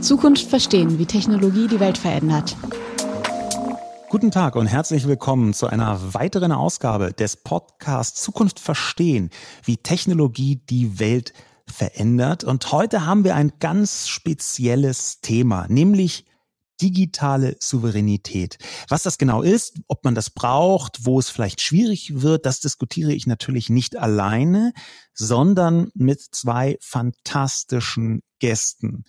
Zukunft verstehen, wie Technologie die Welt verändert. Guten Tag und herzlich willkommen zu einer weiteren Ausgabe des Podcasts Zukunft verstehen, wie Technologie die Welt verändert. Und heute haben wir ein ganz spezielles Thema, nämlich digitale Souveränität. Was das genau ist, ob man das braucht, wo es vielleicht schwierig wird, das diskutiere ich natürlich nicht alleine, sondern mit zwei fantastischen Gästen.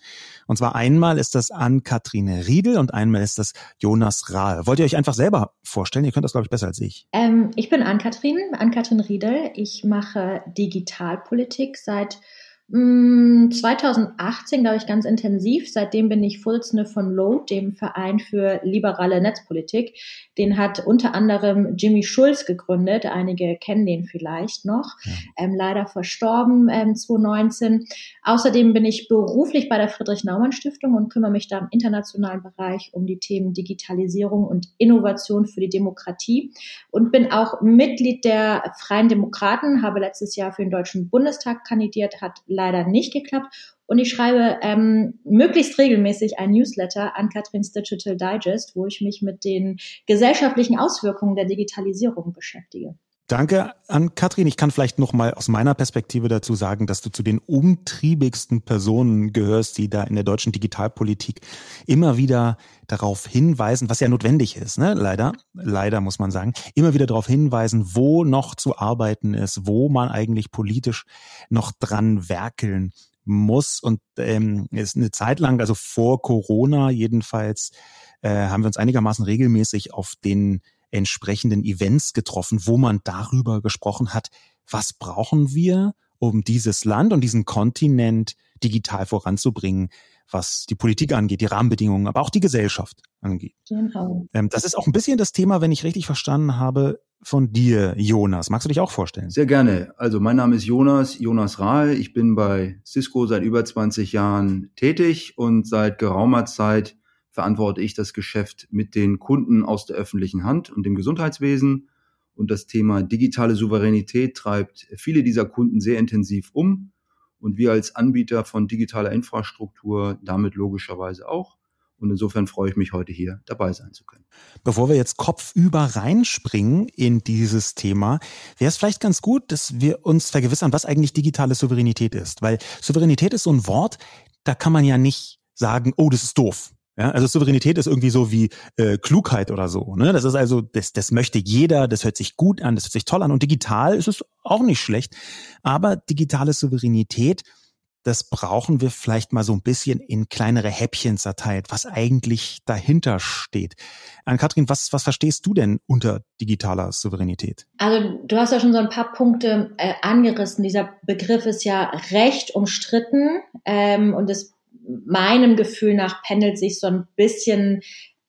Und zwar einmal ist das Ann-Kathrin Riedel und einmal ist das Jonas Rahe. Wollt ihr euch einfach selber vorstellen? Ihr könnt das, glaube ich, besser als ich. Ähm, ich bin Ann-Kathrin, Ann-Kathrin Riedel. Ich mache Digitalpolitik seit 2018, mm, glaube ich, ganz intensiv. Seitdem bin ich Vorsitzende von LOAD, dem Verein für liberale Netzpolitik. Den hat unter anderem Jimmy Schulz gegründet. Einige kennen den vielleicht noch. Ja. Ähm, leider verstorben ähm, 2019. Außerdem bin ich beruflich bei der Friedrich-Naumann-Stiftung und kümmere mich da im internationalen Bereich um die Themen Digitalisierung und Innovation für die Demokratie und bin auch Mitglied der Freien Demokraten, habe letztes Jahr für den Deutschen Bundestag kandidiert, hat leider nicht geklappt. Und ich schreibe ähm, möglichst regelmäßig ein Newsletter an Katrins Digital Digest, wo ich mich mit den gesellschaftlichen Auswirkungen der Digitalisierung beschäftige. Danke an Katrin. Ich kann vielleicht noch mal aus meiner Perspektive dazu sagen, dass du zu den umtriebigsten Personen gehörst, die da in der deutschen Digitalpolitik immer wieder darauf hinweisen, was ja notwendig ist, ne? leider, leider muss man sagen, immer wieder darauf hinweisen, wo noch zu arbeiten ist, wo man eigentlich politisch noch dran werkeln muss. Und ähm, ist eine Zeit lang, also vor Corona jedenfalls, äh, haben wir uns einigermaßen regelmäßig auf den entsprechenden Events getroffen, wo man darüber gesprochen hat, was brauchen wir, um dieses Land und diesen Kontinent digital voranzubringen, was die Politik angeht, die Rahmenbedingungen, aber auch die Gesellschaft angeht. Genau. Ähm, das ist auch ein bisschen das Thema, wenn ich richtig verstanden habe, von dir, Jonas. Magst du dich auch vorstellen? Sehr gerne. Also mein Name ist Jonas, Jonas Rahl. Ich bin bei Cisco seit über 20 Jahren tätig und seit geraumer Zeit verantworte ich das Geschäft mit den Kunden aus der öffentlichen Hand und dem Gesundheitswesen. Und das Thema digitale Souveränität treibt viele dieser Kunden sehr intensiv um. Und wir als Anbieter von digitaler Infrastruktur damit logischerweise auch. Und insofern freue ich mich heute hier dabei sein zu können. Bevor wir jetzt kopfüber reinspringen in dieses Thema, wäre es vielleicht ganz gut, dass wir uns vergewissern, was eigentlich digitale Souveränität ist. Weil Souveränität ist so ein Wort, da kann man ja nicht sagen, oh, das ist doof. Ja, also Souveränität ist irgendwie so wie äh, Klugheit oder so. Ne? Das ist also, das, das möchte jeder, das hört sich gut an, das hört sich toll an. Und digital ist es auch nicht schlecht. Aber digitale Souveränität, das brauchen wir vielleicht mal so ein bisschen in kleinere Häppchen zerteilt, was eigentlich dahinter steht. An Kathrin, was, was verstehst du denn unter digitaler Souveränität? Also du hast ja schon so ein paar Punkte äh, angerissen. Dieser Begriff ist ja recht umstritten ähm, und es meinem Gefühl nach pendelt sich so ein bisschen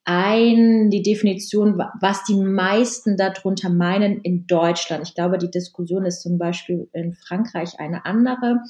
ein, die Definition, was die meisten darunter meinen in Deutschland. Ich glaube, die Diskussion ist zum Beispiel in Frankreich eine andere.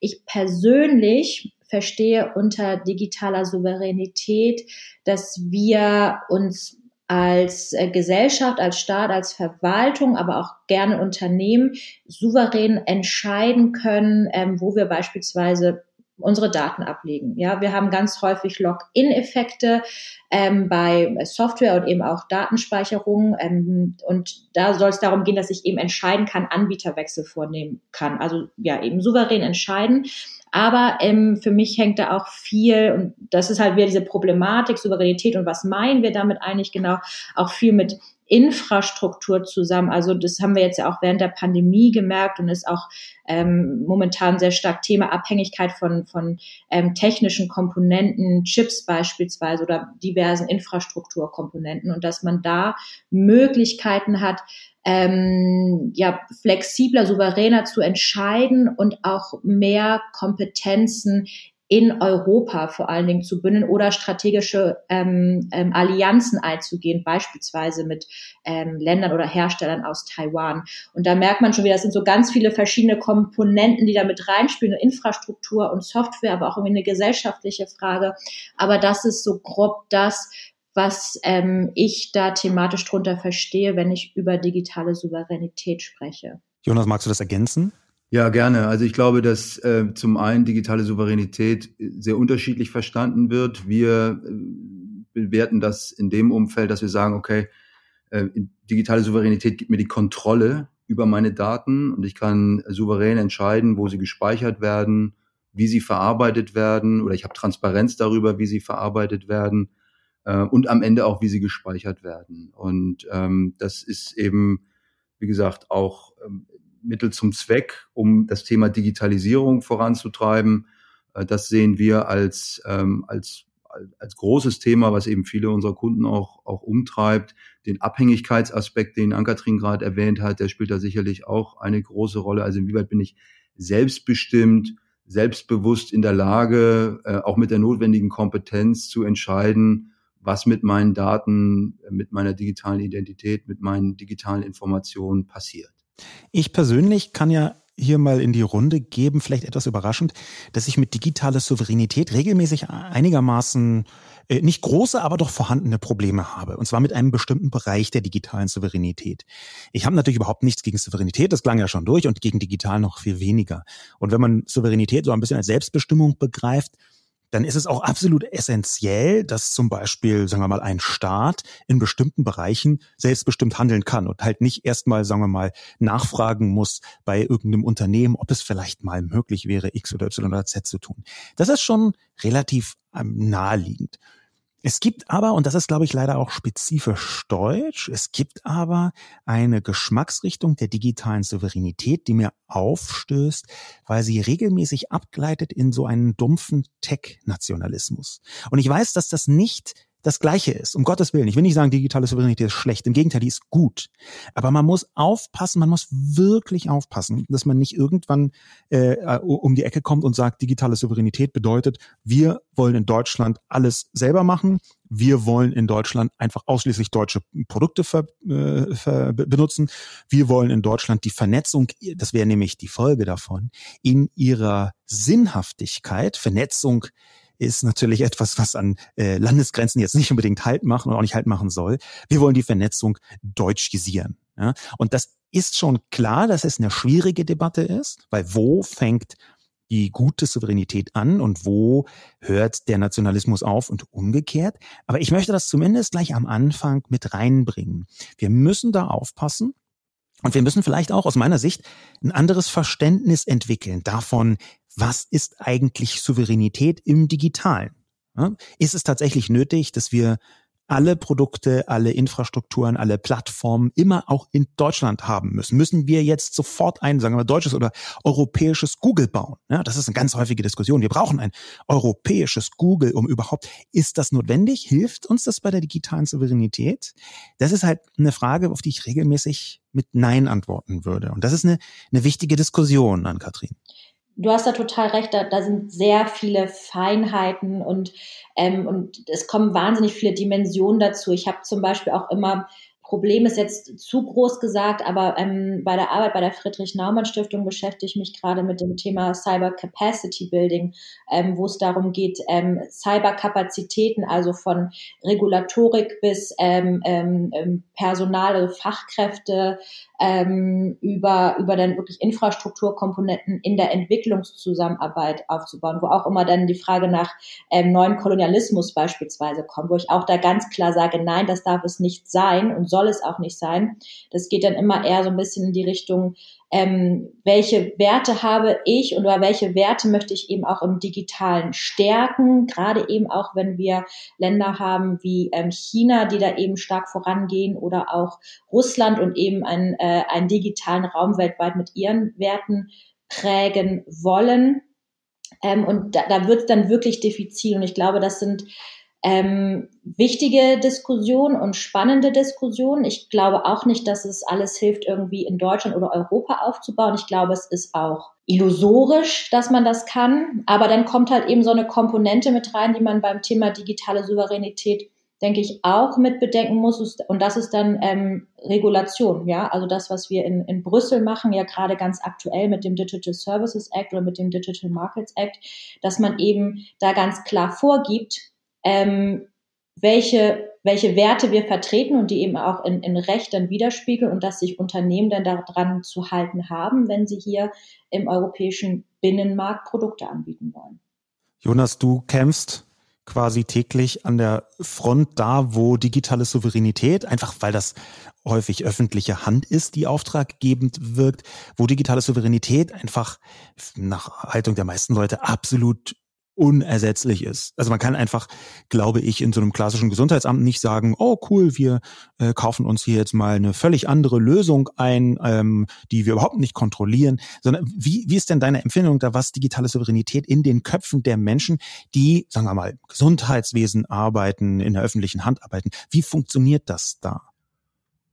Ich persönlich verstehe unter digitaler Souveränität, dass wir uns als äh, Gesellschaft, als Staat, als Verwaltung, aber auch gerne Unternehmen souverän entscheiden können, ähm, wo wir beispielsweise unsere Daten ablegen. Ja, wir haben ganz häufig Login-Effekte ähm, bei Software und eben auch Datenspeicherung. Ähm, und da soll es darum gehen, dass ich eben entscheiden kann, Anbieterwechsel vornehmen kann. Also ja, eben souverän entscheiden. Aber ähm, für mich hängt da auch viel, und das ist halt wieder diese Problematik, Souveränität und was meinen wir damit eigentlich genau, auch viel mit Infrastruktur zusammen. Also das haben wir jetzt ja auch während der Pandemie gemerkt und ist auch ähm, momentan sehr stark Thema Abhängigkeit von, von ähm, technischen Komponenten, Chips beispielsweise oder diversen Infrastrukturkomponenten und dass man da Möglichkeiten hat, ähm, ja, flexibler, souveräner zu entscheiden und auch mehr Kompetenzen in Europa vor allen Dingen zu bündeln oder strategische ähm, ähm, Allianzen einzugehen, beispielsweise mit ähm, Ländern oder Herstellern aus Taiwan. Und da merkt man schon wieder, das sind so ganz viele verschiedene Komponenten, die da mit reinspielen, Infrastruktur und Software, aber auch irgendwie eine gesellschaftliche Frage. Aber das ist so grob das, was ähm, ich da thematisch drunter verstehe, wenn ich über digitale Souveränität spreche. Jonas, magst du das ergänzen? Ja, gerne. Also ich glaube, dass äh, zum einen digitale Souveränität sehr unterschiedlich verstanden wird. Wir äh, bewerten das in dem Umfeld, dass wir sagen, okay, äh, digitale Souveränität gibt mir die Kontrolle über meine Daten und ich kann souverän entscheiden, wo sie gespeichert werden, wie sie verarbeitet werden oder ich habe Transparenz darüber, wie sie verarbeitet werden äh, und am Ende auch, wie sie gespeichert werden. Und ähm, das ist eben, wie gesagt, auch ähm, Mittel zum Zweck, um das Thema Digitalisierung voranzutreiben. Äh, das sehen wir als, ähm, als, als großes Thema, was eben viele unserer Kunden auch, auch umtreibt. Den Abhängigkeitsaspekt, den Ankatrin gerade erwähnt hat, der spielt da sicherlich auch eine große Rolle. Also inwieweit bin ich selbstbestimmt, selbstbewusst in der Lage, äh, auch mit der notwendigen Kompetenz zu entscheiden, was mit meinen Daten, mit meiner digitalen Identität, mit meinen digitalen Informationen passiert. Ich persönlich kann ja hier mal in die Runde geben, vielleicht etwas überraschend, dass ich mit digitaler Souveränität regelmäßig einigermaßen äh, nicht große, aber doch vorhandene Probleme habe. Und zwar mit einem bestimmten Bereich der digitalen Souveränität. Ich habe natürlich überhaupt nichts gegen Souveränität, das klang ja schon durch, und gegen digital noch viel weniger. Und wenn man Souveränität so ein bisschen als Selbstbestimmung begreift, dann ist es auch absolut essentiell, dass zum Beispiel, sagen wir mal, ein Staat in bestimmten Bereichen selbstbestimmt handeln kann und halt nicht erstmal, sagen wir mal, nachfragen muss bei irgendeinem Unternehmen, ob es vielleicht mal möglich wäre, X oder Y oder Z zu tun. Das ist schon relativ ähm, naheliegend. Es gibt aber, und das ist, glaube ich, leider auch spezifisch deutsch, es gibt aber eine Geschmacksrichtung der digitalen Souveränität, die mir aufstößt, weil sie regelmäßig abgleitet in so einen dumpfen Tech-Nationalismus. Und ich weiß, dass das nicht das Gleiche ist. Um Gottes Willen. Ich will nicht sagen, digitale Souveränität ist schlecht. Im Gegenteil, die ist gut. Aber man muss aufpassen, man muss wirklich aufpassen, dass man nicht irgendwann äh, um die Ecke kommt und sagt, digitale Souveränität bedeutet, wir wollen in Deutschland alles selber machen. Wir wollen in Deutschland einfach ausschließlich deutsche Produkte ver, äh, ver, benutzen. Wir wollen in Deutschland die Vernetzung, das wäre nämlich die Folge davon, in ihrer Sinnhaftigkeit, Vernetzung ist natürlich etwas, was an äh, Landesgrenzen jetzt nicht unbedingt Halt machen und auch nicht Halt machen soll. Wir wollen die Vernetzung deutschisieren. Ja? Und das ist schon klar, dass es eine schwierige Debatte ist, weil wo fängt die gute Souveränität an und wo hört der Nationalismus auf und umgekehrt. Aber ich möchte das zumindest gleich am Anfang mit reinbringen. Wir müssen da aufpassen, und wir müssen vielleicht auch aus meiner Sicht ein anderes Verständnis entwickeln davon, was ist eigentlich Souveränität im Digitalen? Ist es tatsächlich nötig, dass wir alle Produkte, alle Infrastrukturen, alle Plattformen immer auch in Deutschland haben müssen. Müssen wir jetzt sofort ein, sagen wir deutsches oder europäisches Google bauen? Ja, das ist eine ganz häufige Diskussion. Wir brauchen ein europäisches Google, um überhaupt, ist das notwendig? Hilft uns das bei der digitalen Souveränität? Das ist halt eine Frage, auf die ich regelmäßig mit Nein antworten würde. Und das ist eine, eine wichtige Diskussion an Katrin du hast da total recht, da, da sind sehr viele Feinheiten und, ähm, und es kommen wahnsinnig viele Dimensionen dazu. Ich habe zum Beispiel auch immer Problem ist jetzt zu groß gesagt, aber ähm, bei der Arbeit bei der Friedrich-Naumann-Stiftung beschäftige ich mich gerade mit dem Thema Cyber Capacity Building, ähm, wo es darum geht, ähm, Cyberkapazitäten, also von Regulatorik bis ähm, ähm, ähm Personal, also Fachkräfte, ähm, über, über dann wirklich Infrastrukturkomponenten in der Entwicklungszusammenarbeit aufzubauen, wo auch immer dann die Frage nach ähm, neuen Kolonialismus beispielsweise kommt, wo ich auch da ganz klar sage, nein, das darf es nicht sein und soll es auch nicht sein. Das geht dann immer eher so ein bisschen in die Richtung, ähm, welche Werte habe ich und oder welche Werte möchte ich eben auch im Digitalen stärken, gerade eben auch, wenn wir Länder haben wie ähm, China, die da eben stark vorangehen oder auch Russland und eben einen, äh, einen digitalen Raum weltweit mit ihren Werten prägen wollen. Ähm, und da, da wird es dann wirklich diffizil. Und ich glaube, das sind ähm, wichtige Diskussion und spannende Diskussion. Ich glaube auch nicht, dass es alles hilft, irgendwie in Deutschland oder Europa aufzubauen. Ich glaube, es ist auch illusorisch, dass man das kann. Aber dann kommt halt eben so eine Komponente mit rein, die man beim Thema digitale Souveränität denke ich, auch mit bedenken muss. Und das ist dann ähm, Regulation, ja. Also das, was wir in, in Brüssel machen, ja gerade ganz aktuell mit dem Digital Services Act oder mit dem Digital Markets Act, dass man eben da ganz klar vorgibt, ähm, welche welche Werte wir vertreten und die eben auch in, in Recht dann widerspiegeln und dass sich Unternehmen dann daran zu halten haben, wenn sie hier im europäischen Binnenmarkt Produkte anbieten wollen. Jonas, du kämpfst quasi täglich an der Front da, wo digitale Souveränität, einfach weil das häufig öffentliche Hand ist, die auftraggebend wirkt, wo digitale Souveränität einfach nach Haltung der meisten Leute absolut unersetzlich ist. Also man kann einfach, glaube ich, in so einem klassischen Gesundheitsamt nicht sagen, oh cool, wir äh, kaufen uns hier jetzt mal eine völlig andere Lösung ein, ähm, die wir überhaupt nicht kontrollieren, sondern wie, wie ist denn deine Empfindung da, was digitale Souveränität in den Köpfen der Menschen, die, sagen wir mal, Gesundheitswesen arbeiten, in der öffentlichen Hand arbeiten, wie funktioniert das da?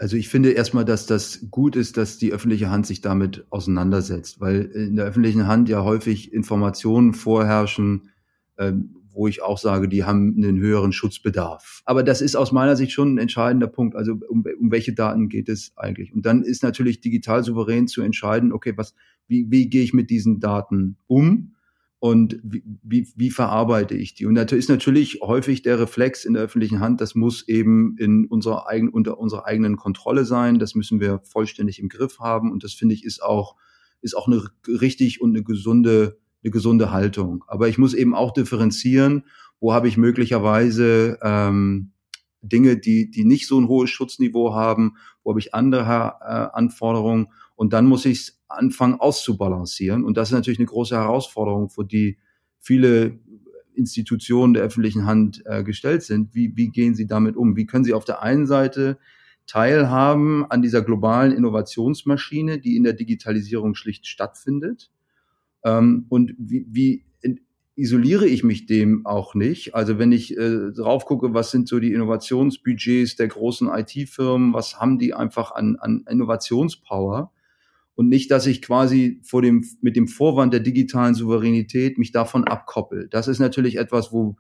Also ich finde erstmal, dass das gut ist, dass die öffentliche Hand sich damit auseinandersetzt, weil in der öffentlichen Hand ja häufig Informationen vorherrschen, wo ich auch sage, die haben einen höheren Schutzbedarf. Aber das ist aus meiner Sicht schon ein entscheidender Punkt. Also um, um welche Daten geht es eigentlich? Und dann ist natürlich digital souverän zu entscheiden, okay, was, wie, wie gehe ich mit diesen Daten um? Und wie, wie, wie verarbeite ich die? Und da ist natürlich häufig der Reflex in der öffentlichen Hand, das muss eben in unserer eigenen, unter unserer eigenen Kontrolle sein. Das müssen wir vollständig im Griff haben. Und das finde ich ist auch, ist auch eine richtig und eine gesunde eine gesunde Haltung. Aber ich muss eben auch differenzieren, wo habe ich möglicherweise ähm, Dinge, die, die nicht so ein hohes Schutzniveau haben, wo habe ich andere äh, Anforderungen und dann muss ich anfangen auszubalancieren. Und das ist natürlich eine große Herausforderung, für die viele Institutionen der öffentlichen Hand äh, gestellt sind. Wie, wie gehen sie damit um? Wie können sie auf der einen Seite teilhaben an dieser globalen Innovationsmaschine, die in der Digitalisierung schlicht stattfindet? Ähm, und wie, wie isoliere ich mich dem auch nicht. Also wenn ich äh, drauf gucke, was sind so die Innovationsbudgets der großen IT-Firmen, was haben die einfach an, an Innovationspower? Und nicht, dass ich quasi vor dem, mit dem Vorwand der digitalen Souveränität mich davon abkoppel. Das ist natürlich etwas, wo,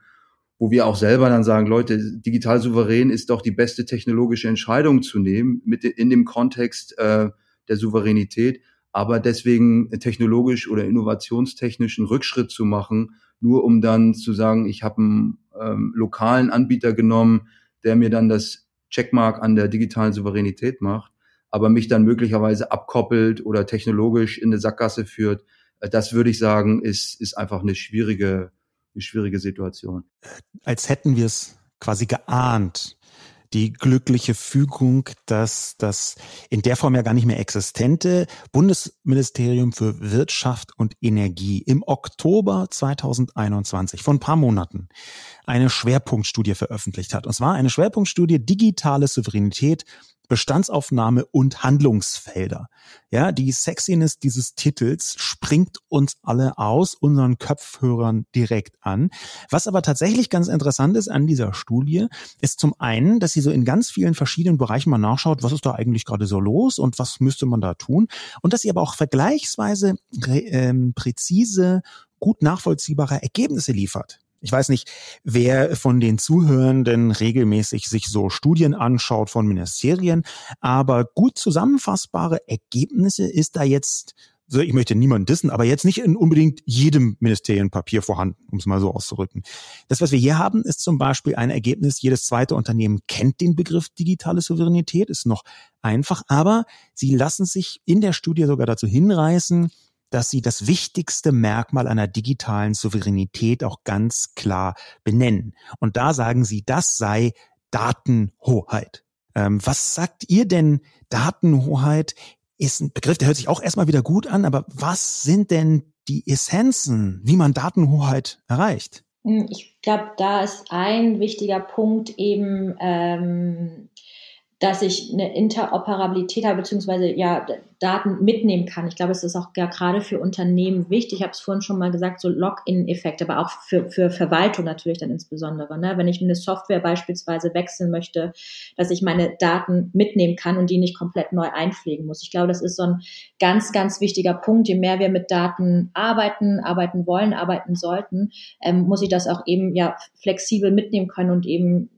wo wir auch selber dann sagen, Leute, digital souverän ist doch die beste technologische Entscheidung zu nehmen, mit in dem Kontext äh, der Souveränität aber deswegen technologisch oder innovationstechnischen Rückschritt zu machen, nur um dann zu sagen, ich habe einen ähm, lokalen Anbieter genommen, der mir dann das Checkmark an der digitalen Souveränität macht, aber mich dann möglicherweise abkoppelt oder technologisch in eine Sackgasse führt, äh, das würde ich sagen, ist, ist einfach eine schwierige, eine schwierige Situation. Als hätten wir es quasi geahnt, die glückliche Fügung, dass das in der Form ja gar nicht mehr existente Bundesministerium für Wirtschaft und Energie im Oktober 2021, vor ein paar Monaten, eine Schwerpunktstudie veröffentlicht hat. Und zwar eine Schwerpunktstudie Digitale Souveränität Bestandsaufnahme und Handlungsfelder. Ja, die Sexiness dieses Titels springt uns alle aus unseren Köpfhörern direkt an. Was aber tatsächlich ganz interessant ist an dieser Studie, ist zum einen, dass sie so in ganz vielen verschiedenen Bereichen mal nachschaut, was ist da eigentlich gerade so los und was müsste man da tun. Und dass sie aber auch vergleichsweise ähm, präzise gut nachvollziehbare Ergebnisse liefert. Ich weiß nicht, wer von den Zuhörenden regelmäßig sich so Studien anschaut von Ministerien, aber gut zusammenfassbare Ergebnisse ist da jetzt ich möchte niemanden dissen, aber jetzt nicht in unbedingt jedem Ministerienpapier vorhanden, um es mal so auszudrücken. Das, was wir hier haben, ist zum Beispiel ein Ergebnis, jedes zweite Unternehmen kennt den Begriff digitale Souveränität, ist noch einfach, aber sie lassen sich in der Studie sogar dazu hinreißen, dass sie das wichtigste Merkmal einer digitalen Souveränität auch ganz klar benennen. Und da sagen sie, das sei Datenhoheit. Ähm, was sagt ihr denn Datenhoheit? Ist ein Begriff, der hört sich auch erstmal wieder gut an, aber was sind denn die Essenzen, wie man Datenhoheit erreicht? Hm, ich glaube, da ist ein wichtiger Punkt eben ähm, dass ich eine Interoperabilität habe, beziehungsweise ja Daten mitnehmen kann. Ich glaube, es ist auch ja gerade für Unternehmen wichtig. Ich habe es vorhin schon mal gesagt, so Login-Effekt, aber auch für, für Verwaltung natürlich dann insbesondere. Ne? Wenn ich eine Software beispielsweise wechseln möchte, dass ich meine Daten mitnehmen kann und die nicht komplett neu einpflegen muss. Ich glaube, das ist so ein ganz, ganz wichtiger Punkt. Je mehr wir mit Daten arbeiten, arbeiten wollen, arbeiten sollten, ähm, muss ich das auch eben ja flexibel mitnehmen können und eben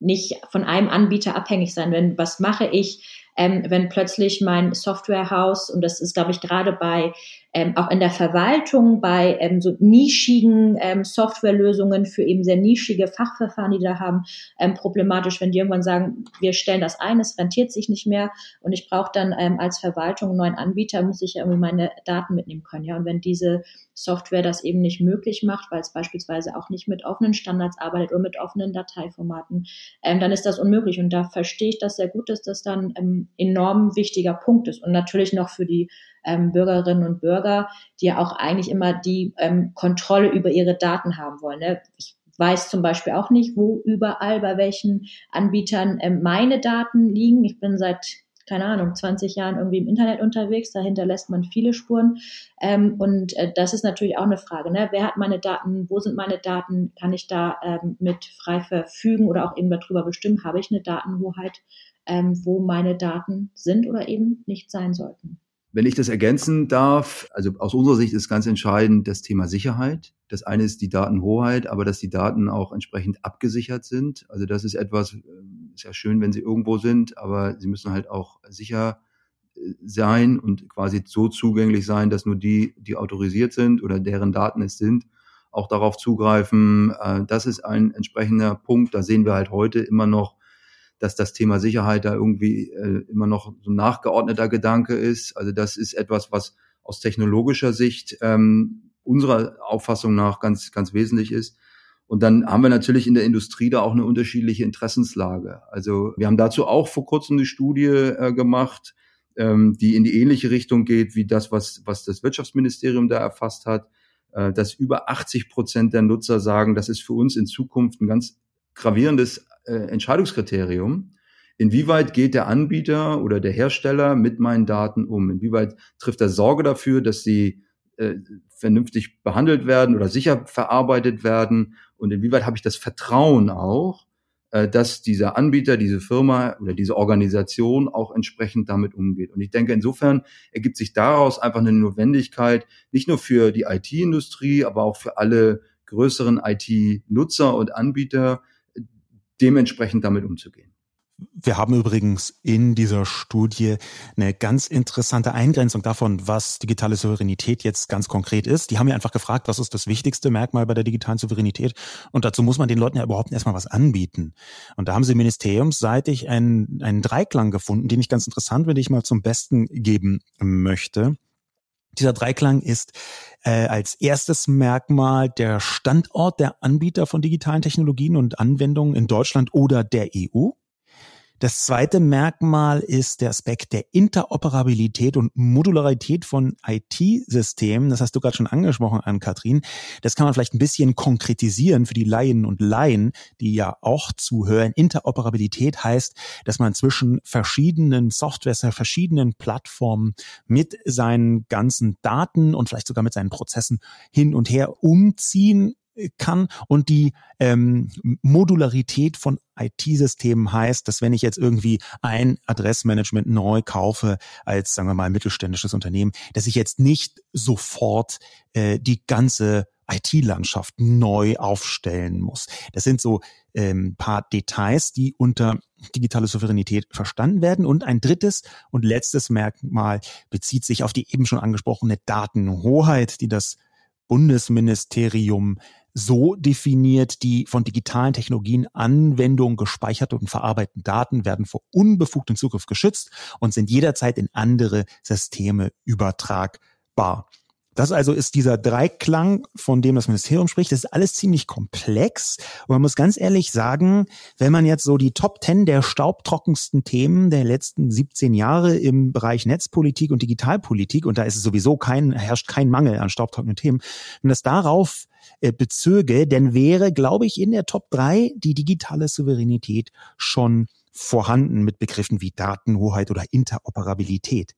nicht von einem Anbieter abhängig sein. Wenn was mache ich, ähm, wenn plötzlich mein Softwarehaus, und das ist, glaube ich, gerade bei ähm, auch in der Verwaltung bei ähm, so nischigen ähm, Softwarelösungen für eben sehr nischige Fachverfahren, die da haben, ähm, problematisch, wenn die irgendwann sagen, wir stellen das ein, es rentiert sich nicht mehr und ich brauche dann ähm, als Verwaltung einen neuen Anbieter, muss ich ja irgendwie meine Daten mitnehmen können. Ja, und wenn diese Software das eben nicht möglich macht, weil es beispielsweise auch nicht mit offenen Standards arbeitet oder mit offenen Dateiformaten, ähm, dann ist das unmöglich. Und da verstehe ich das sehr gut, dass das dann ähm, enorm wichtiger Punkt ist. Und natürlich noch für die ähm, Bürgerinnen und Bürger, die ja auch eigentlich immer die ähm, Kontrolle über ihre Daten haben wollen. Ne? Ich weiß zum Beispiel auch nicht, wo überall bei welchen Anbietern ähm, meine Daten liegen. Ich bin seit keine Ahnung, 20 Jahren irgendwie im Internet unterwegs, da hinterlässt man viele Spuren. Ähm, und äh, das ist natürlich auch eine Frage, ne? wer hat meine Daten, wo sind meine Daten, kann ich da ähm, mit frei verfügen oder auch eben darüber bestimmen, habe ich eine Datenhoheit, ähm, wo meine Daten sind oder eben nicht sein sollten. Wenn ich das ergänzen darf, also aus unserer Sicht ist ganz entscheidend das Thema Sicherheit. Das eine ist die Datenhoheit, aber dass die Daten auch entsprechend abgesichert sind. Also das ist etwas, ähm, ist ja schön, wenn sie irgendwo sind, aber sie müssen halt auch sicher äh, sein und quasi so zugänglich sein, dass nur die, die autorisiert sind oder deren Daten es sind, auch darauf zugreifen. Äh, das ist ein entsprechender Punkt. Da sehen wir halt heute immer noch dass das Thema Sicherheit da irgendwie äh, immer noch so ein nachgeordneter Gedanke ist. Also das ist etwas, was aus technologischer Sicht ähm, unserer Auffassung nach ganz, ganz wesentlich ist. Und dann haben wir natürlich in der Industrie da auch eine unterschiedliche Interessenslage. Also wir haben dazu auch vor kurzem eine Studie äh, gemacht, ähm, die in die ähnliche Richtung geht wie das, was, was das Wirtschaftsministerium da erfasst hat, äh, dass über 80 Prozent der Nutzer sagen, das ist für uns in Zukunft ein ganz gravierendes äh, Entscheidungskriterium. Inwieweit geht der Anbieter oder der Hersteller mit meinen Daten um? Inwieweit trifft er Sorge dafür, dass sie äh, vernünftig behandelt werden oder sicher verarbeitet werden? Und inwieweit habe ich das Vertrauen auch, äh, dass dieser Anbieter, diese Firma oder diese Organisation auch entsprechend damit umgeht? Und ich denke, insofern ergibt sich daraus einfach eine Notwendigkeit, nicht nur für die IT-Industrie, aber auch für alle größeren IT-Nutzer und Anbieter, dementsprechend damit umzugehen. Wir haben übrigens in dieser Studie eine ganz interessante Eingrenzung davon, was digitale Souveränität jetzt ganz konkret ist. Die haben ja einfach gefragt, was ist das wichtigste Merkmal bei der digitalen Souveränität? Und dazu muss man den Leuten ja überhaupt erstmal was anbieten. Und da haben sie ministeriumsseitig einen, einen Dreiklang gefunden, den ich ganz interessant, wenn ich mal zum Besten geben möchte. Dieser Dreiklang ist äh, als erstes Merkmal der Standort der Anbieter von digitalen Technologien und Anwendungen in Deutschland oder der EU. Das zweite Merkmal ist der Aspekt der Interoperabilität und Modularität von IT-Systemen. Das hast du gerade schon angesprochen, an Kathrin. Das kann man vielleicht ein bisschen konkretisieren für die Laien und Laien, die ja auch zuhören. Interoperabilität heißt, dass man zwischen verschiedenen Softwares, verschiedenen Plattformen mit seinen ganzen Daten und vielleicht sogar mit seinen Prozessen hin und her umziehen kann und die ähm, Modularität von IT-Systemen heißt, dass wenn ich jetzt irgendwie ein Adressmanagement neu kaufe als, sagen wir mal, mittelständisches Unternehmen, dass ich jetzt nicht sofort äh, die ganze IT-Landschaft neu aufstellen muss. Das sind so ähm, paar Details, die unter digitale Souveränität verstanden werden. Und ein drittes und letztes Merkmal bezieht sich auf die eben schon angesprochene Datenhoheit, die das Bundesministerium so definiert, die von digitalen Technologien Anwendungen gespeicherte und verarbeiteten Daten werden vor unbefugtem Zugriff geschützt und sind jederzeit in andere Systeme übertragbar. Das also ist dieser Dreiklang, von dem das Ministerium spricht. Das ist alles ziemlich komplex. Und man muss ganz ehrlich sagen, wenn man jetzt so die Top Ten der staubtrockensten Themen der letzten 17 Jahre im Bereich Netzpolitik und Digitalpolitik, und da ist es sowieso kein, herrscht kein Mangel an staubtrockenen Themen, wenn das darauf äh, bezöge, dann wäre, glaube ich, in der Top 3 die digitale Souveränität schon vorhanden mit Begriffen wie Datenhoheit oder Interoperabilität.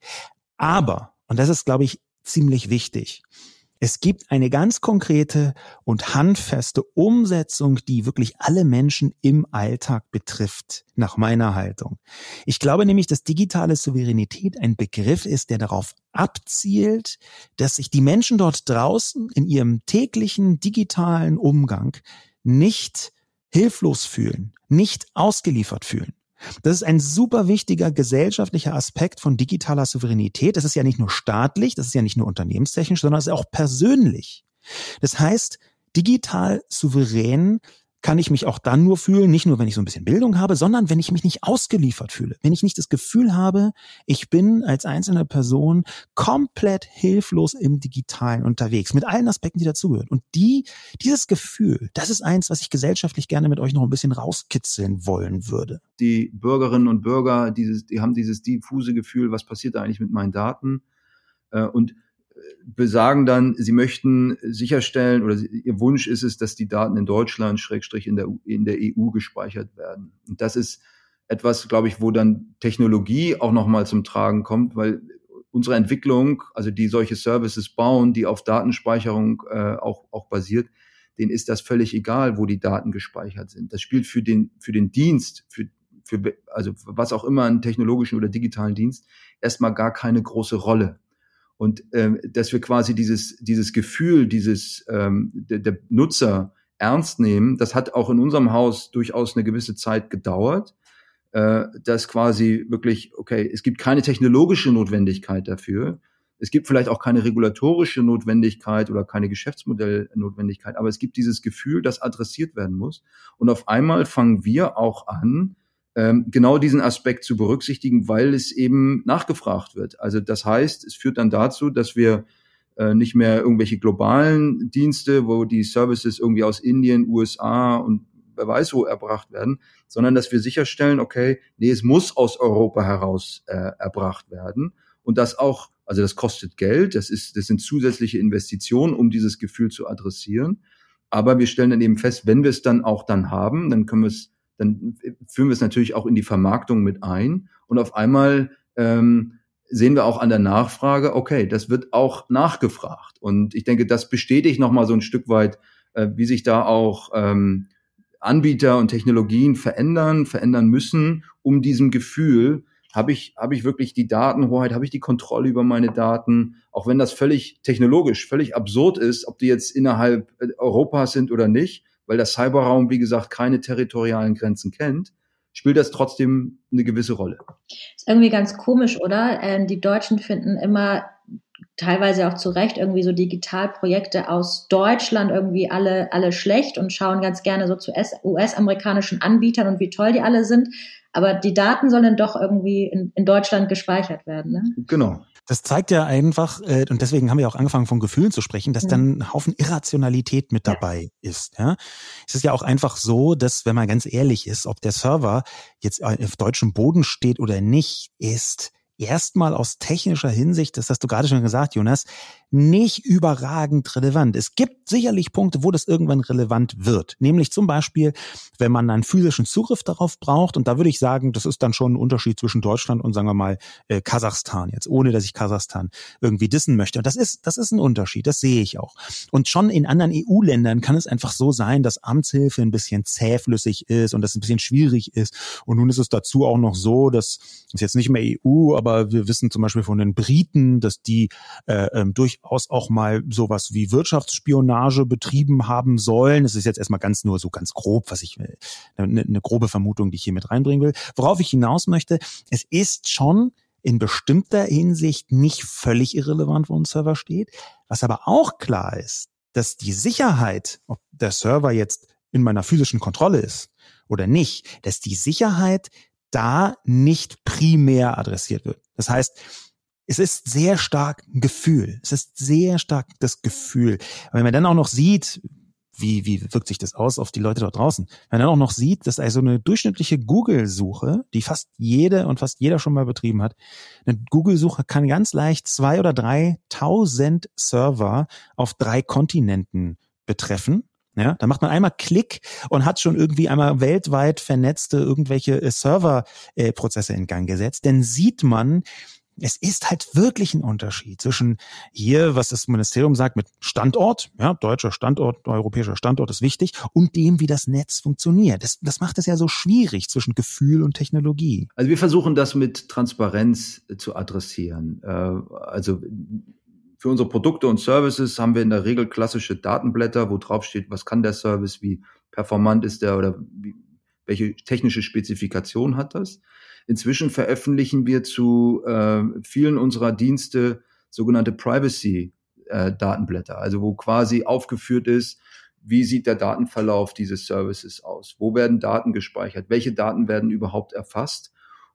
Aber, und das ist, glaube ich, ziemlich wichtig, es gibt eine ganz konkrete und handfeste Umsetzung, die wirklich alle Menschen im Alltag betrifft, nach meiner Haltung. Ich glaube nämlich, dass digitale Souveränität ein Begriff ist, der darauf abzielt, dass sich die Menschen dort draußen in ihrem täglichen digitalen Umgang nicht hilflos fühlen, nicht ausgeliefert fühlen, Das ist ein super wichtiger gesellschaftlicher Aspekt von digitaler Souveränität. Das ist ja nicht nur staatlich, das ist ja nicht nur unternehmenstechnisch, sondern es ist auch persönlich. Das heißt, digital souverän kann ich mich auch dann nur fühlen, nicht nur, wenn ich so ein bisschen Bildung habe, sondern wenn ich mich nicht ausgeliefert fühle. Wenn ich nicht das Gefühl habe, ich bin als einzelne Person komplett hilflos im Digitalen unterwegs, mit allen Aspekten, die dazugehören. Und die, dieses Gefühl, das ist eins, was ich gesellschaftlich gerne mit euch noch ein bisschen rauskitzeln wollen würde. Die Bürgerinnen und Bürger, dieses, die haben dieses diffuse Gefühl, was passiert da eigentlich mit meinen Daten? Äh, und besagen dann, sie möchten sicherstellen oder ihr Wunsch ist es, dass die Daten in Deutschland, Schrägstrich in der, in der EU gespeichert werden. Und das ist etwas, glaube ich, wo dann Technologie auch nochmal zum Tragen kommt, weil unsere Entwicklung, also die solche Services bauen, die auf Datenspeicherung äh, auch, auch basiert, denen ist das völlig egal, wo die Daten gespeichert sind. Das spielt für den, für den Dienst, für, für, also was auch immer, einen technologischen oder digitalen Dienst, erstmal gar keine große Rolle. Und ähm, dass wir quasi dieses, dieses Gefühl, dieses ähm, der, der Nutzer ernst nehmen, das hat auch in unserem Haus durchaus eine gewisse Zeit gedauert, äh, dass quasi wirklich, okay, es gibt keine technologische Notwendigkeit dafür. Es gibt vielleicht auch keine regulatorische Notwendigkeit oder keine Geschäftsmodellnotwendigkeit, aber es gibt dieses Gefühl, das adressiert werden muss. Und auf einmal fangen wir auch an, ähm, genau diesen Aspekt zu berücksichtigen, weil es eben nachgefragt wird. Also das heißt, es führt dann dazu, dass wir äh, nicht mehr irgendwelche globalen Dienste, wo die Services irgendwie aus Indien, USA und wer weiß wo erbracht werden, sondern dass wir sicherstellen, okay, nee, es muss aus Europa heraus äh, erbracht werden und das auch, also das kostet Geld, das ist, das sind zusätzliche Investitionen, um dieses Gefühl zu adressieren. Aber wir stellen dann eben fest, wenn wir es dann auch dann haben, dann können wir es dann führen wir es natürlich auch in die Vermarktung mit ein. Und auf einmal ähm, sehen wir auch an der Nachfrage, okay, das wird auch nachgefragt. Und ich denke, das bestätigt nochmal so ein Stück weit, äh, wie sich da auch ähm, Anbieter und Technologien verändern, verändern müssen, um diesem Gefühl, habe ich, habe ich wirklich die Datenhoheit, habe ich die Kontrolle über meine Daten, auch wenn das völlig technologisch, völlig absurd ist, ob die jetzt innerhalb äh, Europas sind oder nicht, weil der Cyberraum, wie gesagt, keine territorialen Grenzen kennt, spielt das trotzdem eine gewisse Rolle. Ist irgendwie ganz komisch, oder? Ähm, die Deutschen finden immer teilweise auch zu Recht irgendwie so Digitalprojekte aus Deutschland irgendwie alle, alle schlecht und schauen ganz gerne so zu US-amerikanischen Anbietern und wie toll die alle sind. Aber die Daten sollen doch irgendwie in, in Deutschland gespeichert werden. Ne? Genau. Das zeigt ja einfach, äh, und deswegen haben wir auch angefangen von Gefühlen zu sprechen, dass dann ein Haufen Irrationalität mit dabei ist. Ja? Es ist ja auch einfach so, dass, wenn man ganz ehrlich ist, ob der Server jetzt auf deutschem Boden steht oder nicht, ist erstmal aus technischer Hinsicht, das hast du gerade schon gesagt, Jonas, nicht überragend relevant. Es gibt sicherlich Punkte, wo das irgendwann relevant wird. Nämlich zum Beispiel, wenn man einen physischen Zugriff darauf braucht. Und da würde ich sagen, das ist dann schon ein Unterschied zwischen Deutschland und sagen wir mal äh, Kasachstan jetzt, ohne dass ich Kasachstan irgendwie dissen möchte. Und das ist, das ist ein Unterschied, das sehe ich auch. Und schon in anderen EU-Ländern kann es einfach so sein, dass Amtshilfe ein bisschen zähflüssig ist und das ein bisschen schwierig ist. Und nun ist es dazu auch noch so, dass es jetzt nicht mehr EU, aber wir wissen zum Beispiel von den Briten, dass die äh, ähm, durch durchaus auch mal sowas wie Wirtschaftsspionage betrieben haben sollen. Das ist jetzt erstmal ganz nur so ganz grob, was ich will, eine, eine grobe Vermutung, die ich hier mit reinbringen will. Worauf ich hinaus möchte, es ist schon in bestimmter Hinsicht nicht völlig irrelevant, wo ein Server steht. Was aber auch klar ist, dass die Sicherheit, ob der Server jetzt in meiner physischen Kontrolle ist oder nicht, dass die Sicherheit da nicht primär adressiert wird. Das heißt, es ist sehr stark ein Gefühl. Es ist sehr stark das Gefühl. wenn man dann auch noch sieht, wie, wie wirkt sich das aus auf die Leute dort draußen? Wenn man dann auch noch sieht, dass also eine durchschnittliche Google-Suche, die fast jede und fast jeder schon mal betrieben hat, eine Google-Suche kann ganz leicht zwei oder drei tausend Server auf drei Kontinenten betreffen. Ja, da macht man einmal Klick und hat schon irgendwie einmal weltweit vernetzte irgendwelche äh, Serverprozesse äh, in Gang gesetzt. Denn sieht man, es ist halt wirklich ein Unterschied zwischen hier, was das Ministerium sagt, mit Standort, ja, deutscher Standort, europäischer Standort ist wichtig, und dem, wie das Netz funktioniert. Das, das macht es ja so schwierig zwischen Gefühl und Technologie. Also wir versuchen das mit Transparenz äh, zu adressieren. Äh, also für unsere Produkte und Services haben wir in der Regel klassische Datenblätter, wo drauf steht, was kann der Service, wie performant ist der oder wie, welche technische Spezifikation hat das. Inzwischen veröffentlichen wir zu äh, vielen unserer Dienste sogenannte Privacy-Datenblätter, äh, also wo quasi aufgeführt ist, wie sieht der Datenverlauf dieses Services aus? Wo werden Daten gespeichert? Welche Daten werden überhaupt erfasst?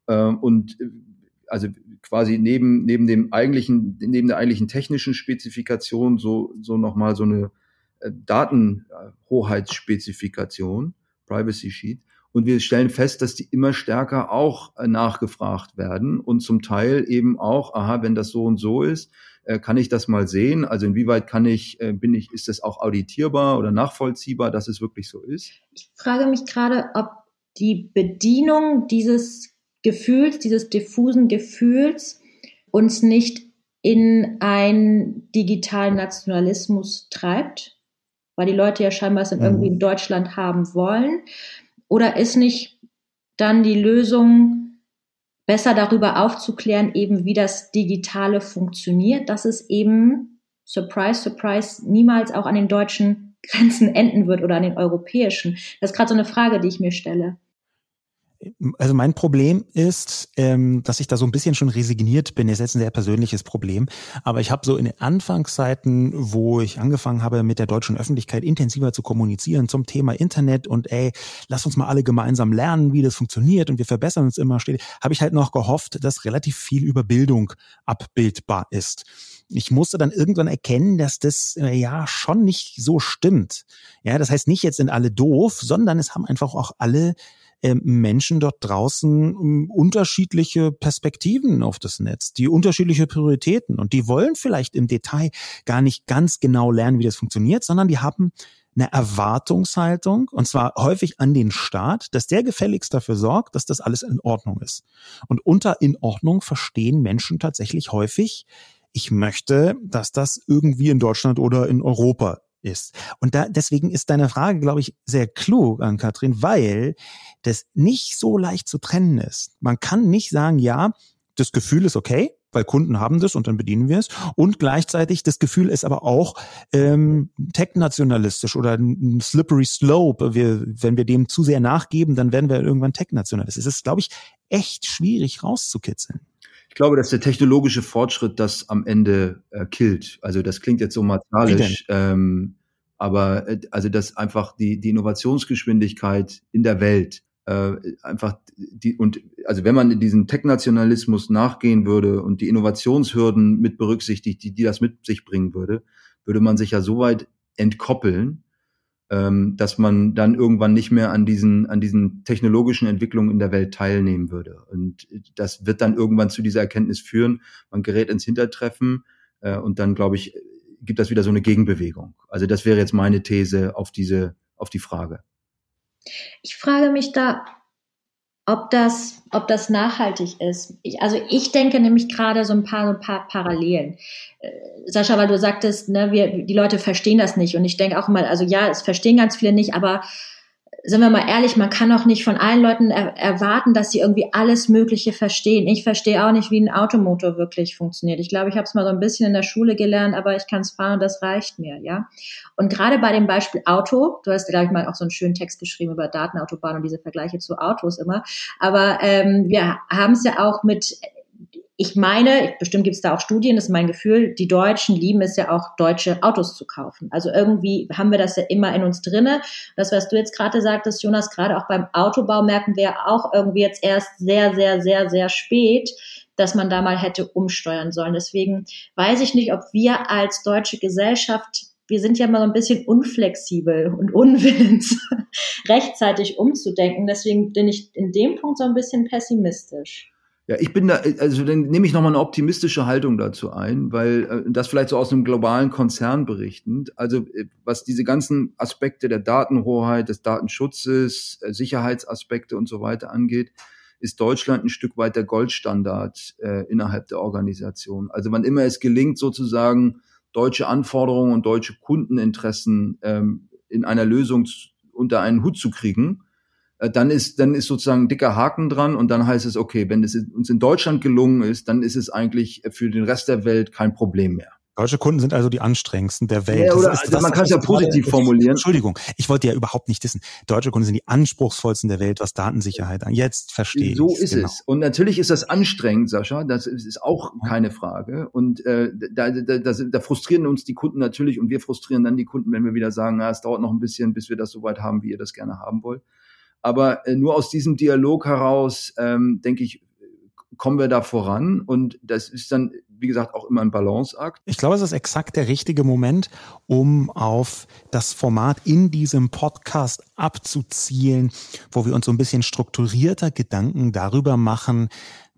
Äh, und äh, also quasi neben, neben dem eigentlichen, neben der eigentlichen technischen Spezifikation so, so nochmal so eine äh, Datenhoheitsspezifikation, Privacy Sheet. Und wir stellen fest, dass die immer stärker auch äh, nachgefragt werden und zum Teil eben auch, aha, wenn das so und so ist, äh, kann ich das mal sehen? Also inwieweit kann ich, äh, bin ich, ist das auch auditierbar oder nachvollziehbar, dass es wirklich so ist? Ich frage mich gerade, ob die Bedienung dieses Gefühls, dieses diffusen Gefühls uns nicht in einen digitalen Nationalismus treibt, weil die Leute ja scheinbar es mhm. irgendwie in Deutschland haben wollen. Oder ist nicht dann die Lösung, besser darüber aufzuklären, eben wie das Digitale funktioniert, dass es eben, surprise, surprise, niemals auch an den deutschen Grenzen enden wird oder an den europäischen. Das ist gerade so eine Frage, die ich mir stelle. Also mein Problem ist, ähm, dass ich da so ein bisschen schon resigniert bin. Das ist jetzt ein sehr persönliches Problem. Aber ich habe so in den Anfangszeiten, wo ich angefangen habe, mit der deutschen Öffentlichkeit intensiver zu kommunizieren zum Thema Internet und ey, lass uns mal alle gemeinsam lernen, wie das funktioniert und wir verbessern uns immer, habe ich halt noch gehofft, dass relativ viel über Bildung abbildbar ist ich musste dann irgendwann erkennen, dass das äh, ja schon nicht so stimmt. Ja, das heißt nicht jetzt sind alle doof, sondern es haben einfach auch alle ähm, Menschen dort draußen ähm, unterschiedliche Perspektiven auf das Netz, die unterschiedliche Prioritäten und die wollen vielleicht im Detail gar nicht ganz genau lernen, wie das funktioniert, sondern die haben eine Erwartungshaltung, und zwar häufig an den Staat, dass der gefälligst dafür sorgt, dass das alles in Ordnung ist. Und unter in Ordnung verstehen Menschen tatsächlich häufig, ich möchte, dass das irgendwie in Deutschland oder in Europa ist. Und da, deswegen ist deine Frage, glaube ich, sehr klug an Katrin, weil das nicht so leicht zu trennen ist. Man kann nicht sagen, ja, das Gefühl ist okay, weil Kunden haben das und dann bedienen wir es. Und gleichzeitig das Gefühl ist aber auch ähm, tech-nationalistisch oder ein slippery slope. Wir, wenn wir dem zu sehr nachgeben, dann werden wir irgendwann tech-nationalistisch. Es ist, glaube ich, echt schwierig rauszukitzeln. Ich glaube, dass der technologische Fortschritt das am Ende äh, killt. Also das klingt jetzt so martialisch, ähm, aber äh, also dass einfach die, die Innovationsgeschwindigkeit in der Welt äh, einfach die und also wenn man in diesen Tech-Nationalismus nachgehen würde und die Innovationshürden mit berücksichtigt, die, die das mit sich bringen würde, würde man sich ja so weit entkoppeln, ähm, dass man dann irgendwann nicht mehr an diesen, an diesen technologischen Entwicklungen in der Welt teilnehmen würde. Und das wird dann irgendwann zu dieser Erkenntnis führen. Man gerät ins Hintertreffen äh, und dann, glaube ich, gibt das wieder so eine Gegenbewegung. Also das wäre jetzt meine These auf diese, auf die Frage. Ich frage mich da, ob das, ob das nachhaltig ist. Ich, also ich denke nämlich gerade so ein paar, ein paar Parallelen. Äh, Sascha, weil du sagtest, ne, wir, die Leute verstehen das nicht. Und ich denke auch immer, also ja, es verstehen ganz viele nicht, aber sind wir mal ehrlich, man kann auch nicht von allen Leuten er erwarten, dass sie irgendwie alles Mögliche verstehen. Ich verstehe auch nicht, wie ein Automotor wirklich funktioniert. Ich glaube, ich habe es mal so ein bisschen in der Schule gelernt, aber ich kann es fahren und das reicht mir, ja. Und gerade bei dem Beispiel Auto, du hast, glaube ich, mal auch so einen schönen Text geschrieben über Datenautobahnen und diese Vergleiche zu Autos immer. Aber ähm, wir haben es ja auch mit ich meine, bestimmt gibt es da auch Studien, das ist mein Gefühl, die Deutschen lieben es ja auch, deutsche Autos zu kaufen. Also irgendwie haben wir das ja immer in uns drinne. Das, was du jetzt gerade sagtest, Jonas, gerade auch beim Autobau merken wir auch irgendwie jetzt erst sehr, sehr, sehr, sehr spät, dass man da mal hätte umsteuern sollen. Deswegen weiß ich nicht, ob wir als deutsche Gesellschaft wir sind ja mal so ein bisschen unflexibel und unwillens, rechtzeitig umzudenken. Deswegen bin ich in dem Punkt so ein bisschen pessimistisch. Ja, ich bin da, also dann nehme ich nochmal eine optimistische Haltung dazu ein, weil äh, das vielleicht so aus einem globalen Konzern berichtend. Also äh, was diese ganzen Aspekte der Datenhoheit, des Datenschutzes, äh, Sicherheitsaspekte und so weiter angeht, ist Deutschland ein Stück weit der Goldstandard äh, innerhalb der Organisation. Also wann immer es gelingt, sozusagen deutsche Anforderungen und deutsche Kundeninteressen ähm, in einer Lösung unter einen Hut zu kriegen, dann ist, dann ist sozusagen ein dicker Haken dran und dann heißt es, okay, wenn es uns in Deutschland gelungen ist, dann ist es eigentlich für den Rest der Welt kein Problem mehr. Deutsche Kunden sind also die anstrengendsten der Welt. Ja, oder, ist, also man kann es ja positiv formulieren. Entschuldigung, ich wollte ja überhaupt nicht wissen. Deutsche Kunden sind die anspruchsvollsten der Welt, was Datensicherheit angeht. Jetzt verstehe ich So ist genau. es. Und natürlich ist das anstrengend, Sascha. Das ist auch keine Frage. Und äh, da, da, da, da frustrieren uns die Kunden natürlich und wir frustrieren dann die Kunden, wenn wir wieder sagen, na, es dauert noch ein bisschen, bis wir das so weit haben, wie ihr das gerne haben wollt. Aber äh, nur aus diesem Dialog heraus, ähm, denke ich, kommen wir da voran. Und das ist dann wie gesagt, auch immer ein Balanceakt. Ich glaube, es ist exakt der richtige Moment, um auf das Format in diesem Podcast abzuzielen, wo wir uns so ein bisschen strukturierter Gedanken darüber machen,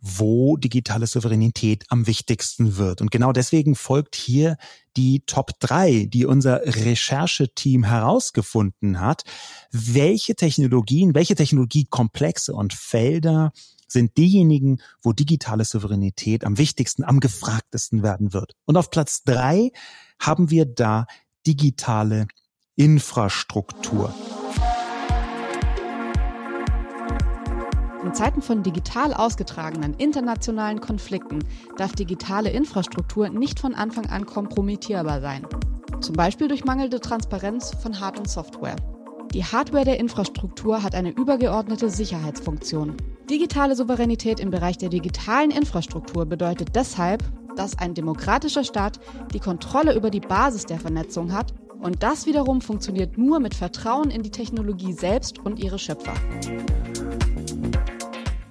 wo digitale Souveränität am wichtigsten wird. Und genau deswegen folgt hier die Top 3, die unser Rechercheteam herausgefunden hat. Welche Technologien, welche Technologiekomplexe und Felder sind diejenigen, wo digitale Souveränität am wichtigsten, am gefragtesten werden wird. Und auf Platz drei haben wir da digitale Infrastruktur. In Zeiten von digital ausgetragenen internationalen Konflikten darf digitale Infrastruktur nicht von Anfang an kompromittierbar sein. Zum Beispiel durch mangelnde Transparenz von Hard- und Software. Die Hardware der Infrastruktur hat eine übergeordnete Sicherheitsfunktion. Digitale Souveränität im Bereich der digitalen Infrastruktur bedeutet deshalb, dass ein demokratischer Staat die Kontrolle über die Basis der Vernetzung hat und das wiederum funktioniert nur mit Vertrauen in die Technologie selbst und ihre Schöpfer.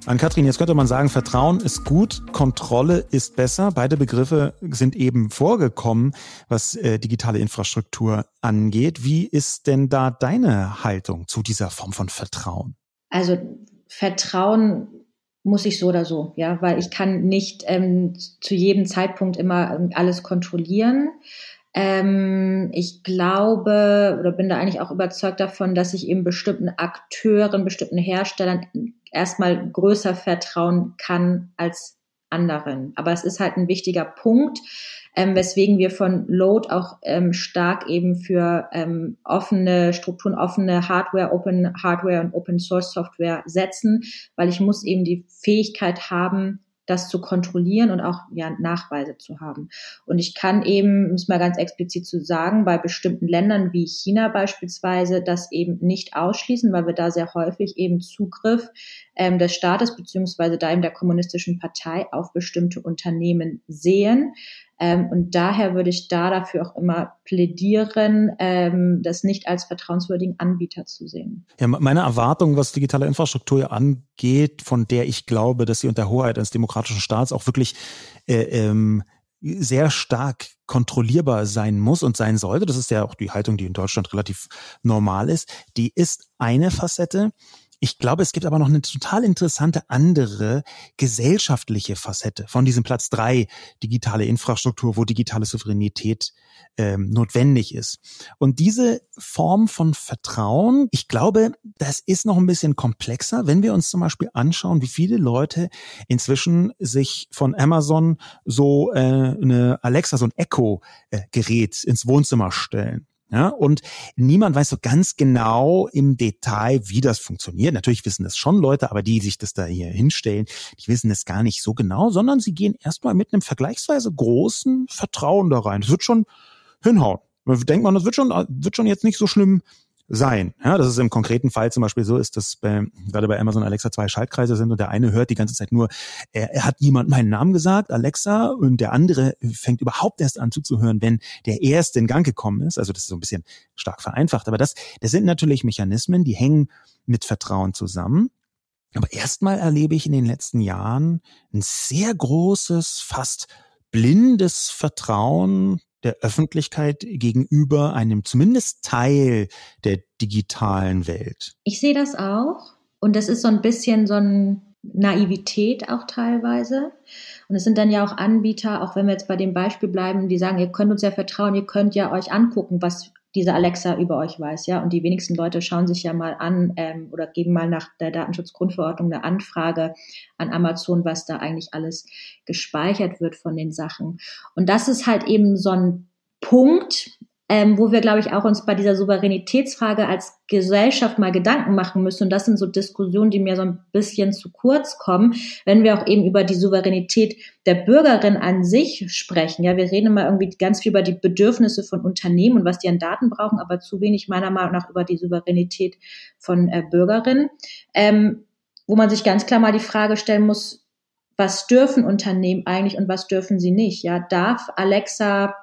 An Kathrin, jetzt könnte man sagen, Vertrauen ist gut, Kontrolle ist besser. Beide Begriffe sind eben vorgekommen, was äh, digitale Infrastruktur angeht. Wie ist denn da deine Haltung zu dieser Form von Vertrauen? Also Vertrauen muss ich so oder so, ja, weil ich kann nicht ähm, zu jedem Zeitpunkt immer ähm, alles kontrollieren. Ähm, ich glaube oder bin da eigentlich auch überzeugt davon, dass ich eben bestimmten Akteuren, bestimmten Herstellern erstmal größer vertrauen kann als anderen. Aber es ist halt ein wichtiger Punkt, ähm, weswegen wir von Load auch ähm, stark eben für ähm, offene Strukturen, offene Hardware, Open Hardware und Open Source Software setzen, weil ich muss eben die Fähigkeit haben, das zu kontrollieren und auch ja, Nachweise zu haben. Und ich kann eben, muss mal ganz explizit zu sagen, bei bestimmten Ländern wie China beispielsweise das eben nicht ausschließen, weil wir da sehr häufig eben Zugriff ähm, des Staates beziehungsweise da eben der kommunistischen Partei auf bestimmte Unternehmen sehen. Ähm, und daher würde ich da dafür auch immer plädieren, ähm, das nicht als vertrauenswürdigen Anbieter zu sehen. Ja, meine Erwartung, was digitale Infrastruktur angeht, von der ich glaube, dass sie unter Hoheit eines demokratischen Staats auch wirklich äh, ähm, sehr stark kontrollierbar sein muss und sein sollte, das ist ja auch die Haltung, die in Deutschland relativ normal ist, die ist eine Facette. Ich glaube, es gibt aber noch eine total interessante andere gesellschaftliche Facette von diesem Platz drei digitale Infrastruktur, wo digitale Souveränität ähm, notwendig ist. Und diese Form von Vertrauen, ich glaube, das ist noch ein bisschen komplexer, wenn wir uns zum Beispiel anschauen, wie viele Leute inzwischen sich von Amazon so äh, eine Alexa, so ein Echo-Gerät ins Wohnzimmer stellen. Ja, und niemand weiß so ganz genau im Detail, wie das funktioniert. Natürlich wissen das schon Leute, aber die sich das da hier hinstellen, die wissen es gar nicht so genau, sondern sie gehen erstmal mit einem vergleichsweise großen Vertrauen da rein. Das wird schon hinhauen. Denkt man, das wird schon, wird schon jetzt nicht so schlimm sein. Ja, dass es im konkreten Fall zum Beispiel so ist, dass bei, gerade bei Amazon Alexa zwei Schaltkreise sind und der eine hört die ganze Zeit nur, er, er hat jemand meinen Namen gesagt, Alexa, und der andere fängt überhaupt erst an zuzuhören, wenn der erste in Gang gekommen ist. Also das ist so ein bisschen stark vereinfacht. Aber das, das sind natürlich Mechanismen, die hängen mit Vertrauen zusammen. Aber erstmal erlebe ich in den letzten Jahren ein sehr großes, fast blindes Vertrauen der Öffentlichkeit gegenüber einem zumindest Teil der digitalen Welt. Ich sehe das auch. Und das ist so ein bisschen so ein Naivität auch teilweise. Und es sind dann ja auch Anbieter, auch wenn wir jetzt bei dem Beispiel bleiben, die sagen, ihr könnt uns ja vertrauen, ihr könnt ja euch angucken, was diese Alexa über euch weiß, ja. Und die wenigsten Leute schauen sich ja mal an ähm, oder geben mal nach der Datenschutzgrundverordnung eine Anfrage an Amazon, was da eigentlich alles gespeichert wird von den Sachen. Und das ist halt eben so ein Punkt, ähm, wo wir, glaube ich, auch uns bei dieser Souveränitätsfrage als Gesellschaft mal Gedanken machen müssen. Und das sind so Diskussionen, die mir so ein bisschen zu kurz kommen, wenn wir auch eben über die Souveränität der Bürgerin an sich sprechen. Ja, wir reden immer irgendwie ganz viel über die Bedürfnisse von Unternehmen und was die an Daten brauchen, aber zu wenig meiner Meinung nach über die Souveränität von äh, Bürgerinnen. Ähm, wo man sich ganz klar mal die Frage stellen muss, was dürfen Unternehmen eigentlich und was dürfen sie nicht? Ja, darf Alexa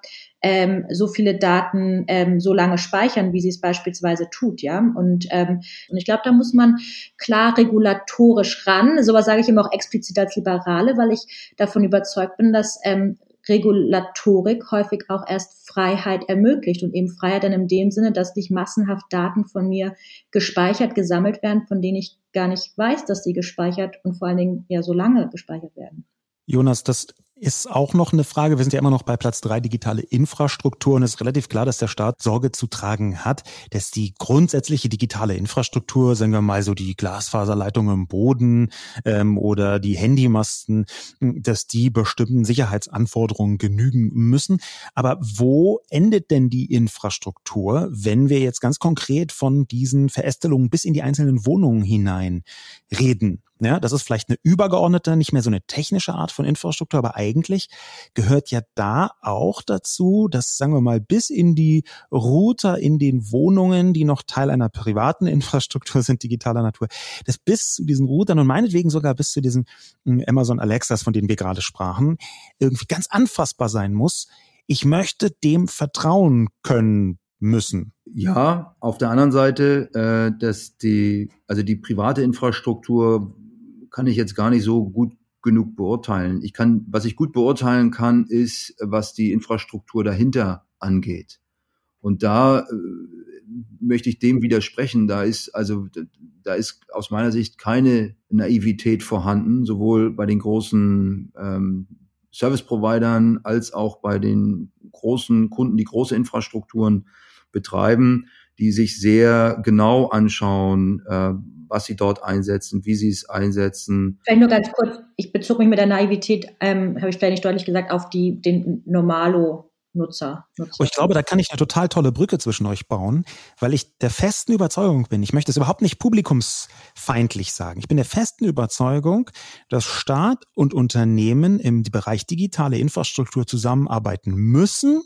ähm, so viele Daten ähm, so lange speichern, wie sie es beispielsweise tut, ja. Und, ähm, und ich glaube, da muss man klar regulatorisch ran. Sowas sage ich immer auch explizit als Liberale, weil ich davon überzeugt bin, dass ähm, Regulatorik häufig auch erst Freiheit ermöglicht und eben Freiheit dann in dem Sinne, dass nicht massenhaft Daten von mir gespeichert, gesammelt werden, von denen ich gar nicht weiß, dass sie gespeichert und vor allen Dingen ja so lange gespeichert werden. Jonas, das ist auch noch eine Frage. Wir sind ja immer noch bei Platz drei digitale Infrastruktur und es ist relativ klar, dass der Staat Sorge zu tragen hat, dass die grundsätzliche digitale Infrastruktur, sagen wir mal so die Glasfaserleitungen im Boden ähm, oder die Handymasten, dass die bestimmten Sicherheitsanforderungen genügen müssen. Aber wo endet denn die Infrastruktur, wenn wir jetzt ganz konkret von diesen Verästelungen bis in die einzelnen Wohnungen hinein reden? Ja, das ist vielleicht eine übergeordnete, nicht mehr so eine technische Art von Infrastruktur, aber eigentlich gehört ja da auch dazu, dass, sagen wir mal, bis in die Router in den Wohnungen, die noch Teil einer privaten Infrastruktur sind, digitaler Natur, dass bis zu diesen Routern und meinetwegen sogar bis zu diesen hm, Amazon Alexas, von denen wir gerade sprachen, irgendwie ganz anfassbar sein muss. Ich möchte dem vertrauen können müssen. Ja, auf der anderen Seite, äh, dass die, also die private Infrastruktur kann ich jetzt gar nicht so gut genug beurteilen. Ich kann, was ich gut beurteilen kann, ist, was die Infrastruktur dahinter angeht. Und da äh, möchte ich dem widersprechen. Da ist also da ist aus meiner Sicht keine Naivität vorhanden, sowohl bei den großen ähm, Service-Providern als auch bei den großen Kunden, die große Infrastrukturen betreiben, die sich sehr genau anschauen, äh, was sie dort einsetzen, wie sie es einsetzen. Vielleicht nur ganz kurz, ich bezog mich mit der Naivität, ähm, habe ich vielleicht nicht deutlich gesagt, auf die, den Normalo Nutzer, Nutzer. Oh, ich glaube, da kann ich eine total tolle Brücke zwischen euch bauen, weil ich der festen Überzeugung bin, ich möchte es überhaupt nicht publikumsfeindlich sagen. Ich bin der festen Überzeugung, dass Staat und Unternehmen im Bereich digitale Infrastruktur zusammenarbeiten müssen,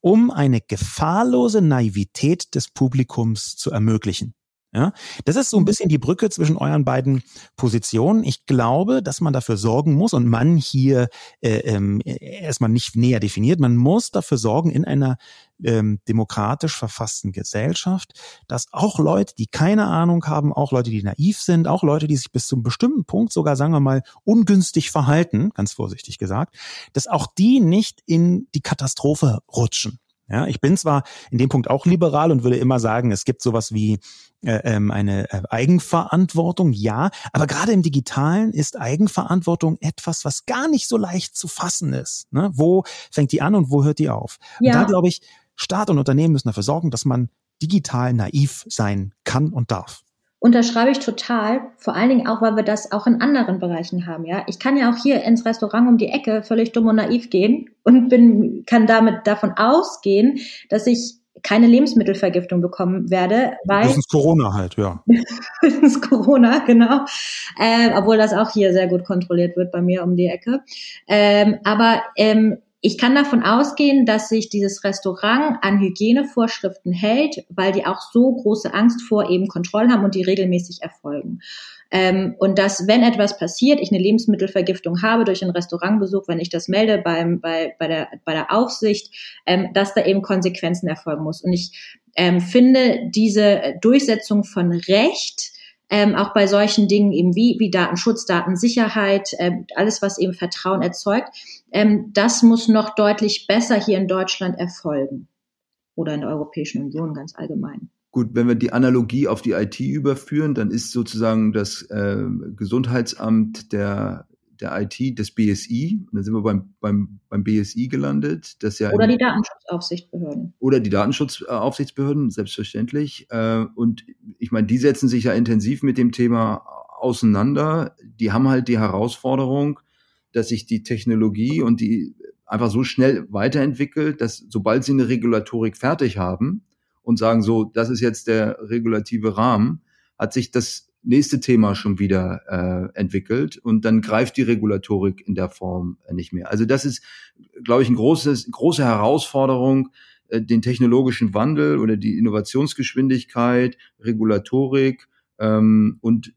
um eine gefahrlose Naivität des Publikums zu ermöglichen. Ja, das ist so ein mhm. bisschen die Brücke zwischen euren beiden Positionen. Ich glaube, dass man dafür sorgen muss und man hier äh, ähm, erstmal nicht näher definiert. Man muss dafür sorgen in einer ähm, demokratisch verfassten Gesellschaft, dass auch Leute, die keine Ahnung haben, auch Leute, die naiv sind, auch Leute, die sich bis zu einem bestimmten Punkt sogar, sagen wir mal, ungünstig verhalten, ganz vorsichtig gesagt, dass auch die nicht in die Katastrophe rutschen. Ja, ich bin zwar in dem Punkt auch liberal und würde immer sagen, es gibt sowas wie äh, ähm, eine äh, Eigenverantwortung, ja, aber gerade im Digitalen ist Eigenverantwortung etwas, was gar nicht so leicht zu fassen ist. Ne? Wo fängt die an und wo hört die auf? Ja. Und da glaube ich, Staat und Unternehmen müssen dafür sorgen, dass man digital naiv sein kann und darf. Unterschreibe ich total, vor allen Dingen auch, weil wir das auch in anderen Bereichen haben, ja. Ich kann ja auch hier ins Restaurant um die Ecke völlig dumm und naiv gehen und bin, kann damit davon ausgehen, dass ich keine Lebensmittelvergiftung bekommen werde, weil. Das ist Corona halt, ja. das ist Corona, genau. Äh, obwohl das auch hier sehr gut kontrolliert wird bei mir um die Ecke. Ähm, aber ähm, ich kann davon ausgehen, dass sich dieses Restaurant an Hygienevorschriften hält, weil die auch so große Angst vor eben Kontrollen haben und die regelmäßig erfolgen. Ähm, und dass, wenn etwas passiert, ich eine Lebensmittelvergiftung habe durch einen Restaurantbesuch, wenn ich das melde beim, bei, bei, der, bei der Aufsicht, ähm, dass da eben Konsequenzen erfolgen muss. Und ich ähm, finde diese Durchsetzung von Recht, ähm, auch bei solchen Dingen eben wie, wie Datenschutz, Datensicherheit, äh, alles, was eben Vertrauen erzeugt, ähm, das muss noch deutlich besser hier in Deutschland erfolgen oder in der Europäischen Union ganz allgemein. Gut, wenn wir die Analogie auf die IT überführen, dann ist sozusagen das äh, Gesundheitsamt der, der IT des BSI. Und dann sind wir beim, beim, beim BSI gelandet. Das ja oder die Datenschutzaufsichtsbehörden. Oder die Datenschutzaufsichtsbehörden, selbstverständlich. Äh, und ich meine, die setzen sich ja intensiv mit dem Thema auseinander. Die haben halt die Herausforderung, dass sich die Technologie und die einfach so schnell weiterentwickelt, dass sobald sie eine Regulatorik fertig haben und sagen so, das ist jetzt der regulative Rahmen, hat sich das nächste Thema schon wieder äh, entwickelt und dann greift die Regulatorik in der Form äh, nicht mehr. Also das ist, glaube ich, ein großes, große Herausforderung, äh, den technologischen Wandel oder die Innovationsgeschwindigkeit, Regulatorik ähm, und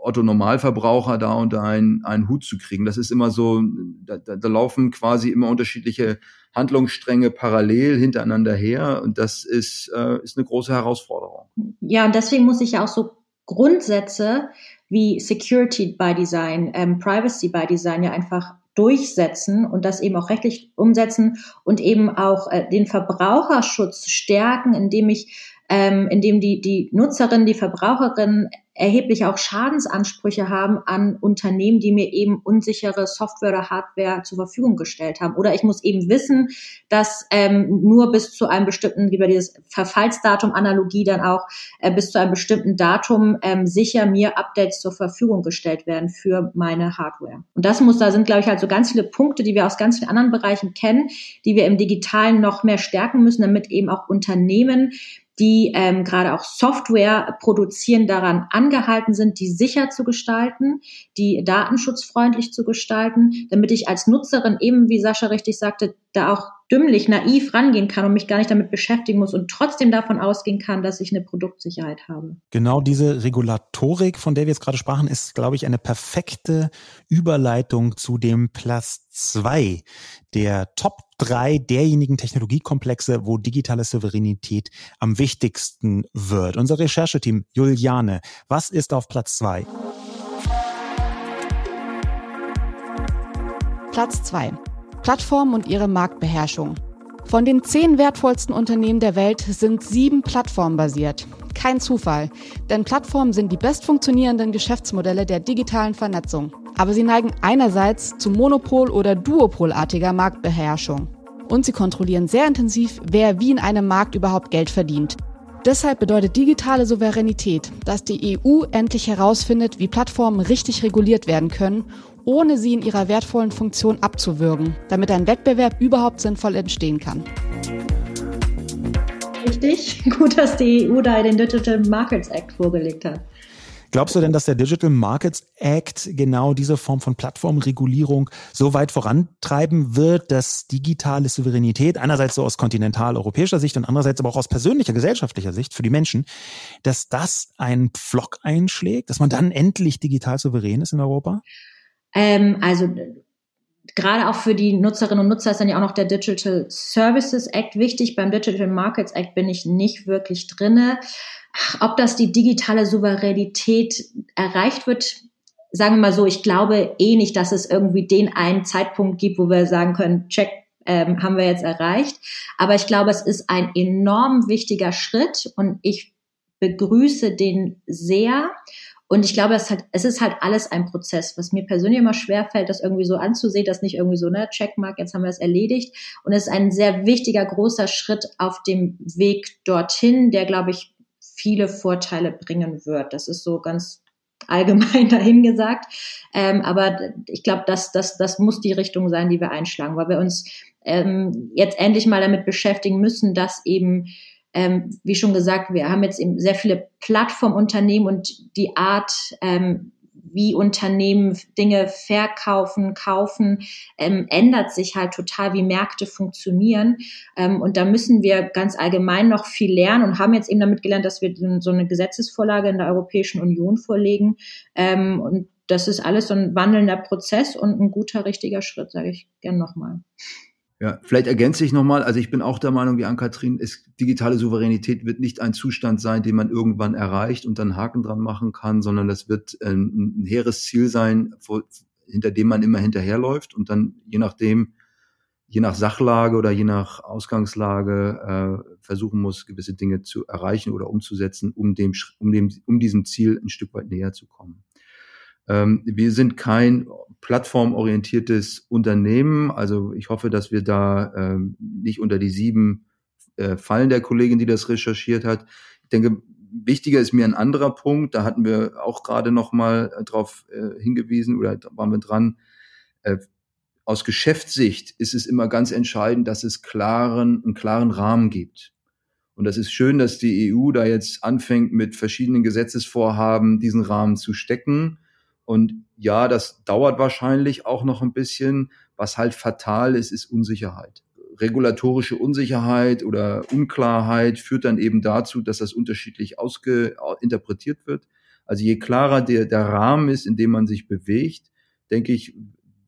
Otto Normalverbraucher da unter einen, einen Hut zu kriegen. Das ist immer so, da, da, da laufen quasi immer unterschiedliche Handlungsstränge parallel hintereinander her und das ist, äh, ist eine große Herausforderung. Ja, und deswegen muss ich ja auch so Grundsätze wie Security by Design, ähm, Privacy by Design ja einfach durchsetzen und das eben auch rechtlich umsetzen und eben auch äh, den Verbraucherschutz stärken, indem ich ähm, indem die, die Nutzerin, die Verbraucherin erheblich auch Schadensansprüche haben an Unternehmen, die mir eben unsichere Software oder Hardware zur Verfügung gestellt haben. Oder ich muss eben wissen, dass ähm, nur bis zu einem bestimmten, über dieses Verfallsdatum Analogie dann auch äh, bis zu einem bestimmten Datum ähm, sicher mir Updates zur Verfügung gestellt werden für meine Hardware. Und das muss, da sind, glaube ich, halt so ganz viele Punkte, die wir aus ganz vielen anderen Bereichen kennen, die wir im Digitalen noch mehr stärken müssen, damit eben auch Unternehmen die ähm, gerade auch Software produzieren, daran angehalten sind, die sicher zu gestalten, die datenschutzfreundlich zu gestalten, damit ich als Nutzerin eben, wie Sascha richtig sagte, da auch dümmlich, naiv rangehen kann und mich gar nicht damit beschäftigen muss und trotzdem davon ausgehen kann, dass ich eine Produktsicherheit habe. Genau diese Regulatorik, von der wir jetzt gerade sprachen, ist, glaube ich, eine perfekte Überleitung zu dem Platz zwei der Top drei derjenigen Technologiekomplexe, wo digitale Souveränität am wichtigsten wird. Unser Rechercheteam Juliane, was ist auf Platz zwei? Platz zwei Plattformen und ihre Marktbeherrschung. Von den zehn wertvollsten Unternehmen der Welt sind sieben plattformbasiert. Kein Zufall, denn Plattformen sind die bestfunktionierenden Geschäftsmodelle der digitalen Vernetzung. Aber sie neigen einerseits zu Monopol- oder Duopolartiger Marktbeherrschung. Und sie kontrollieren sehr intensiv, wer wie in einem Markt überhaupt Geld verdient. Deshalb bedeutet digitale Souveränität, dass die EU endlich herausfindet, wie Plattformen richtig reguliert werden können ohne sie in ihrer wertvollen Funktion abzuwürgen, damit ein Wettbewerb überhaupt sinnvoll entstehen kann. Richtig, gut, dass die EU da den Digital Markets Act vorgelegt hat. Glaubst du denn, dass der Digital Markets Act genau diese Form von Plattformregulierung so weit vorantreiben wird, dass digitale Souveränität einerseits so aus kontinentaleuropäischer Sicht und andererseits aber auch aus persönlicher, gesellschaftlicher Sicht für die Menschen, dass das einen Pflock einschlägt, dass man dann endlich digital souverän ist in Europa? Ähm, also gerade auch für die Nutzerinnen und Nutzer ist dann ja auch noch der Digital Services Act wichtig. Beim Digital Markets Act bin ich nicht wirklich drinne. Ob das die digitale Souveränität erreicht wird, sagen wir mal so, ich glaube eh nicht, dass es irgendwie den einen Zeitpunkt gibt, wo wir sagen können, check, ähm, haben wir jetzt erreicht. Aber ich glaube, es ist ein enorm wichtiger Schritt und ich begrüße den sehr. Und ich glaube, es, hat, es ist halt alles ein Prozess, was mir persönlich immer schwer fällt, das irgendwie so anzusehen, dass nicht irgendwie so, ne, Checkmark, jetzt haben wir es erledigt. Und es ist ein sehr wichtiger, großer Schritt auf dem Weg dorthin, der, glaube ich, viele Vorteile bringen wird. Das ist so ganz allgemein dahingesagt. Ähm, aber ich glaube, das, das, das muss die Richtung sein, die wir einschlagen, weil wir uns ähm, jetzt endlich mal damit beschäftigen müssen, dass eben ähm, wie schon gesagt, wir haben jetzt eben sehr viele Plattformunternehmen und die Art, ähm, wie Unternehmen Dinge verkaufen, kaufen, ähm, ändert sich halt total, wie Märkte funktionieren. Ähm, und da müssen wir ganz allgemein noch viel lernen und haben jetzt eben damit gelernt, dass wir so eine Gesetzesvorlage in der Europäischen Union vorlegen. Ähm, und das ist alles so ein wandelnder Prozess und ein guter, richtiger Schritt, sage ich gern nochmal. Ja, vielleicht ergänze ich nochmal, also ich bin auch der Meinung, wie Ann-Kathrin, digitale Souveränität wird nicht ein Zustand sein, den man irgendwann erreicht und dann Haken dran machen kann, sondern das wird ein, ein hehres Ziel sein, vor, hinter dem man immer hinterherläuft und dann je nachdem, je nach Sachlage oder je nach Ausgangslage äh, versuchen muss, gewisse Dinge zu erreichen oder umzusetzen, um dem, um dem, um diesem Ziel ein Stück weit näher zu kommen. Ähm, wir sind kein plattformorientiertes Unternehmen. Also ich hoffe, dass wir da ähm, nicht unter die sieben äh, fallen der Kollegin, die das recherchiert hat. Ich denke, wichtiger ist mir ein anderer Punkt. Da hatten wir auch gerade noch mal äh, drauf äh, hingewiesen oder waren wir dran. Äh, aus Geschäftssicht ist es immer ganz entscheidend, dass es klaren, einen klaren Rahmen gibt. Und das ist schön, dass die EU da jetzt anfängt, mit verschiedenen Gesetzesvorhaben diesen Rahmen zu stecken. Und ja, das dauert wahrscheinlich auch noch ein bisschen. Was halt fatal ist, ist Unsicherheit. Regulatorische Unsicherheit oder Unklarheit führt dann eben dazu, dass das unterschiedlich ausge interpretiert wird. Also je klarer der, der Rahmen ist, in dem man sich bewegt, denke ich,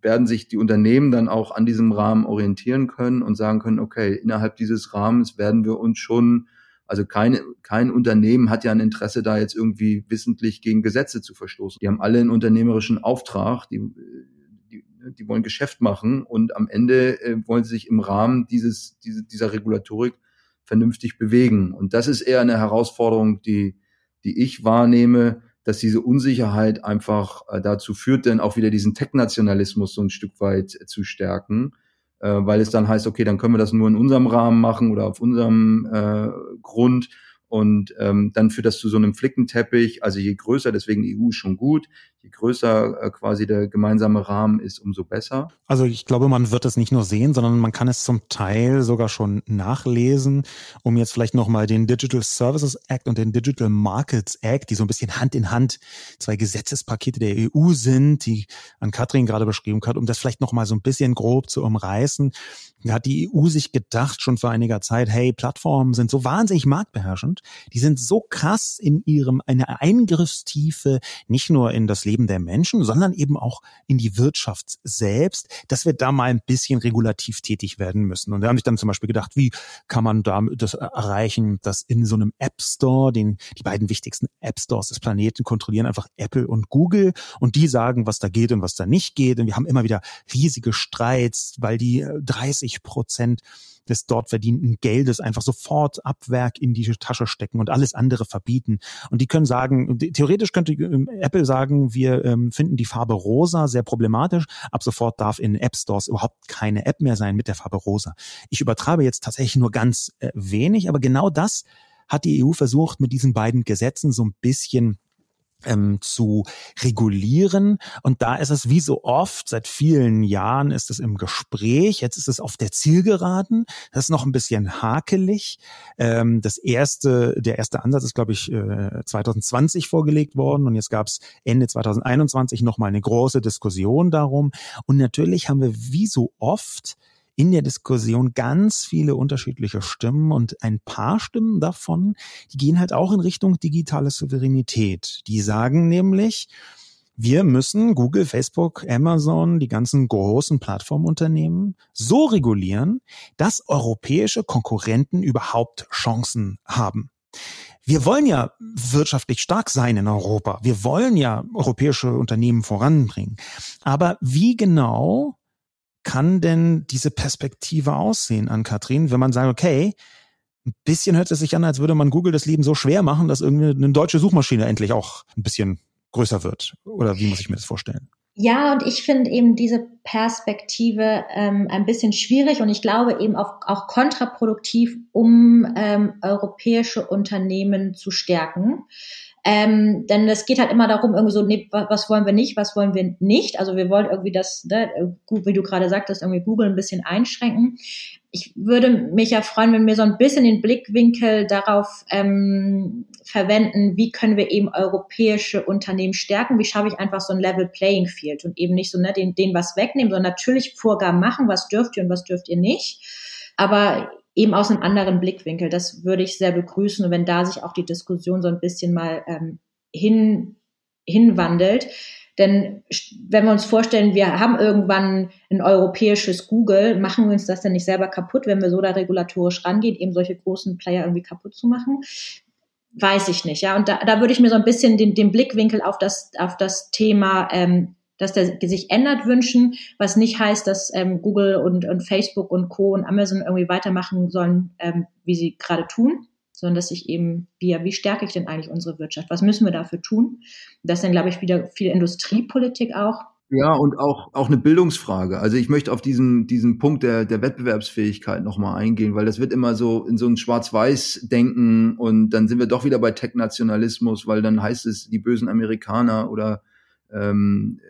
werden sich die Unternehmen dann auch an diesem Rahmen orientieren können und sagen können, okay, innerhalb dieses Rahmens werden wir uns schon, also kein, kein Unternehmen hat ja ein Interesse, da jetzt irgendwie wissentlich gegen Gesetze zu verstoßen. Die haben alle einen unternehmerischen Auftrag, die, die, die wollen Geschäft machen und am Ende äh, wollen sie sich im Rahmen dieses, diese, dieser Regulatorik vernünftig bewegen. Und das ist eher eine Herausforderung, die, die ich wahrnehme, dass diese Unsicherheit einfach äh, dazu führt, dann auch wieder diesen Tech-Nationalismus so ein Stück weit äh, zu stärken, äh, weil es dann heißt, okay, dann können wir das nur in unserem Rahmen machen oder auf unserem äh, Grund und ähm, dann führt das zu so einem Flickenteppich. Also je größer, deswegen EU schon gut, je größer äh, quasi der gemeinsame Rahmen ist, umso besser. Also ich glaube, man wird es nicht nur sehen, sondern man kann es zum Teil sogar schon nachlesen, um jetzt vielleicht nochmal den Digital Services Act und den Digital Markets Act, die so ein bisschen Hand in Hand zwei Gesetzespakete der EU sind, die an Katrin gerade beschrieben hat, um das vielleicht nochmal so ein bisschen grob zu umreißen. Da hat die EU sich gedacht, schon vor einiger Zeit, hey, Plattformen sind so wahnsinnig marktbeherrschend, die sind so krass in ihrem, eine Eingriffstiefe, nicht nur in das Leben der Menschen, sondern eben auch in die Wirtschaft selbst, dass wir da mal ein bisschen regulativ tätig werden müssen. Und da haben sich dann zum Beispiel gedacht, wie kann man da das erreichen, dass in so einem App Store, den, die beiden wichtigsten App Stores des Planeten kontrollieren einfach Apple und Google und die sagen, was da geht und was da nicht geht. Und wir haben immer wieder riesige Streits, weil die 30 80 Prozent des dort verdienten Geldes einfach sofort ab Werk in die Tasche stecken und alles andere verbieten. Und die können sagen, theoretisch könnte ähm, Apple sagen, wir ähm, finden die Farbe rosa sehr problematisch. Ab sofort darf in App Stores überhaupt keine App mehr sein mit der Farbe rosa. Ich übertreibe jetzt tatsächlich nur ganz äh, wenig, aber genau das hat die EU versucht, mit diesen beiden Gesetzen so ein bisschen ähm, zu regulieren. Und da ist es wie so oft, seit vielen Jahren ist es im Gespräch, jetzt ist es auf der Zielgeraden. Das ist noch ein bisschen hakelig. Ähm, das erste, der erste Ansatz ist, glaube ich, äh, 2020 vorgelegt worden und jetzt gab es Ende 2021 nochmal eine große Diskussion darum. Und natürlich haben wir wie so oft in der Diskussion ganz viele unterschiedliche Stimmen und ein paar Stimmen davon, die gehen halt auch in Richtung digitale Souveränität. Die sagen nämlich, wir müssen Google, Facebook, Amazon, die ganzen großen Plattformunternehmen so regulieren, dass europäische Konkurrenten überhaupt Chancen haben. Wir wollen ja wirtschaftlich stark sein in Europa. Wir wollen ja europäische Unternehmen voranbringen. Aber wie genau kann denn diese Perspektive aussehen an Katrin, wenn man sagt, okay, ein bisschen hört es sich an, als würde man Google das Leben so schwer machen, dass irgendwie eine deutsche Suchmaschine endlich auch ein bisschen größer wird. Oder wie muss ich mir das vorstellen? Ja, und ich finde eben diese Perspektive ähm, ein bisschen schwierig und ich glaube eben auch, auch kontraproduktiv, um ähm, europäische Unternehmen zu stärken. Ähm, denn es geht halt immer darum, irgendwie so, nee, was wollen wir nicht, was wollen wir nicht. Also wir wollen irgendwie das, ne, wie du gerade sagtest, irgendwie Google ein bisschen einschränken. Ich würde mich ja freuen, wenn wir so ein bisschen den Blickwinkel darauf ähm, verwenden, wie können wir eben europäische Unternehmen stärken, wie schaffe ich einfach so ein Level Playing Field und eben nicht so ne, den, den was wegnehmen, sondern natürlich Vorgaben machen, was dürft ihr und was dürft ihr nicht. Aber eben aus einem anderen Blickwinkel. Das würde ich sehr begrüßen. Und wenn da sich auch die Diskussion so ein bisschen mal ähm, hin, hinwandelt. Denn wenn wir uns vorstellen, wir haben irgendwann ein europäisches Google, machen wir uns das denn nicht selber kaputt, wenn wir so da regulatorisch rangehen, eben solche großen Player irgendwie kaputt zu machen? Weiß ich nicht, ja. Und da, da würde ich mir so ein bisschen den, den Blickwinkel auf das, auf das Thema ähm, dass der sich ändert wünschen, was nicht heißt, dass ähm, Google und, und Facebook und Co. und Amazon irgendwie weitermachen sollen, ähm, wie sie gerade tun, sondern dass ich eben, wie, wie stärke ich denn eigentlich unsere Wirtschaft? Was müssen wir dafür tun? Das ist dann, glaube ich, wieder viel Industriepolitik auch. Ja, und auch, auch eine Bildungsfrage. Also ich möchte auf diesen, diesen Punkt der, der Wettbewerbsfähigkeit nochmal eingehen, weil das wird immer so in so ein Schwarz-Weiß-Denken und dann sind wir doch wieder bei Tech-Nationalismus, weil dann heißt es die bösen Amerikaner oder ähm,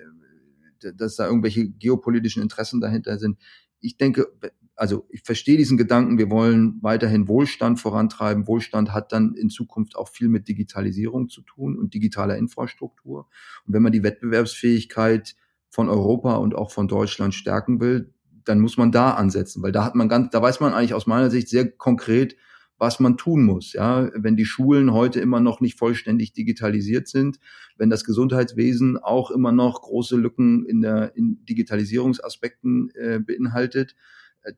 dass da irgendwelche geopolitischen Interessen dahinter sind. Ich denke, also ich verstehe diesen Gedanken, wir wollen weiterhin Wohlstand vorantreiben. Wohlstand hat dann in Zukunft auch viel mit Digitalisierung zu tun und digitaler Infrastruktur. Und wenn man die Wettbewerbsfähigkeit von Europa und auch von Deutschland stärken will, dann muss man da ansetzen, weil da hat man ganz, da weiß man eigentlich aus meiner Sicht sehr konkret, was man tun muss. Ja, wenn die Schulen heute immer noch nicht vollständig digitalisiert sind, wenn das Gesundheitswesen auch immer noch große Lücken in der in Digitalisierungsaspekten äh, beinhaltet, äh,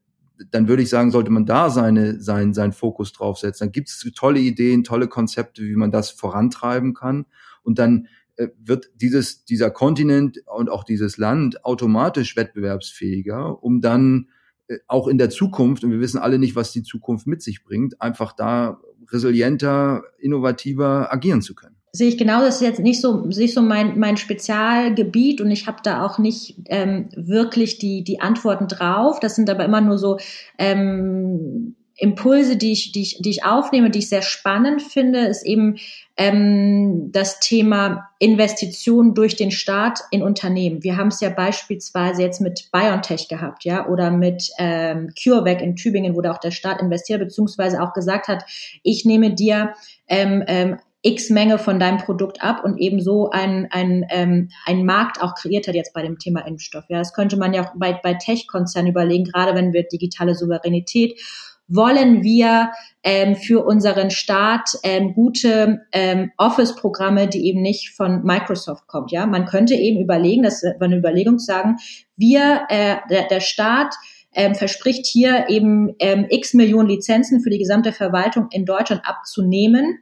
dann würde ich sagen, sollte man da seine, sein, seinen Fokus draufsetzen. Dann gibt es tolle Ideen, tolle Konzepte, wie man das vorantreiben kann. Und dann äh, wird dieses, dieser Kontinent und auch dieses Land automatisch wettbewerbsfähiger, um dann auch in der Zukunft, und wir wissen alle nicht, was die Zukunft mit sich bringt, einfach da resilienter, innovativer agieren zu können. Sehe ich genau, das ist jetzt nicht so, nicht so mein, mein Spezialgebiet und ich habe da auch nicht ähm, wirklich die, die Antworten drauf. Das sind aber immer nur so ähm, Impulse, die ich, die, ich, die ich aufnehme, die ich sehr spannend finde, ist eben ähm, das Thema Investitionen durch den Staat in Unternehmen. Wir haben es ja beispielsweise jetzt mit BioNTech gehabt, ja, oder mit ähm, CureVac in Tübingen, wo da auch der Staat investiert, beziehungsweise auch gesagt hat, ich nehme dir ähm, ähm, X Menge von deinem Produkt ab und eben so ein, ein, ähm, ein Markt auch kreiert hat jetzt bei dem Thema Impfstoff. Ja, das könnte man ja auch bei, bei Tech-Konzernen überlegen, gerade wenn wir digitale Souveränität wollen wir ähm, für unseren Staat ähm, gute ähm, Office-Programme, die eben nicht von Microsoft kommt. Ja, man könnte eben überlegen, das war eine Überlegung sagen, wir, äh, der, der Staat ähm, verspricht hier eben ähm, x Millionen Lizenzen für die gesamte Verwaltung in Deutschland abzunehmen.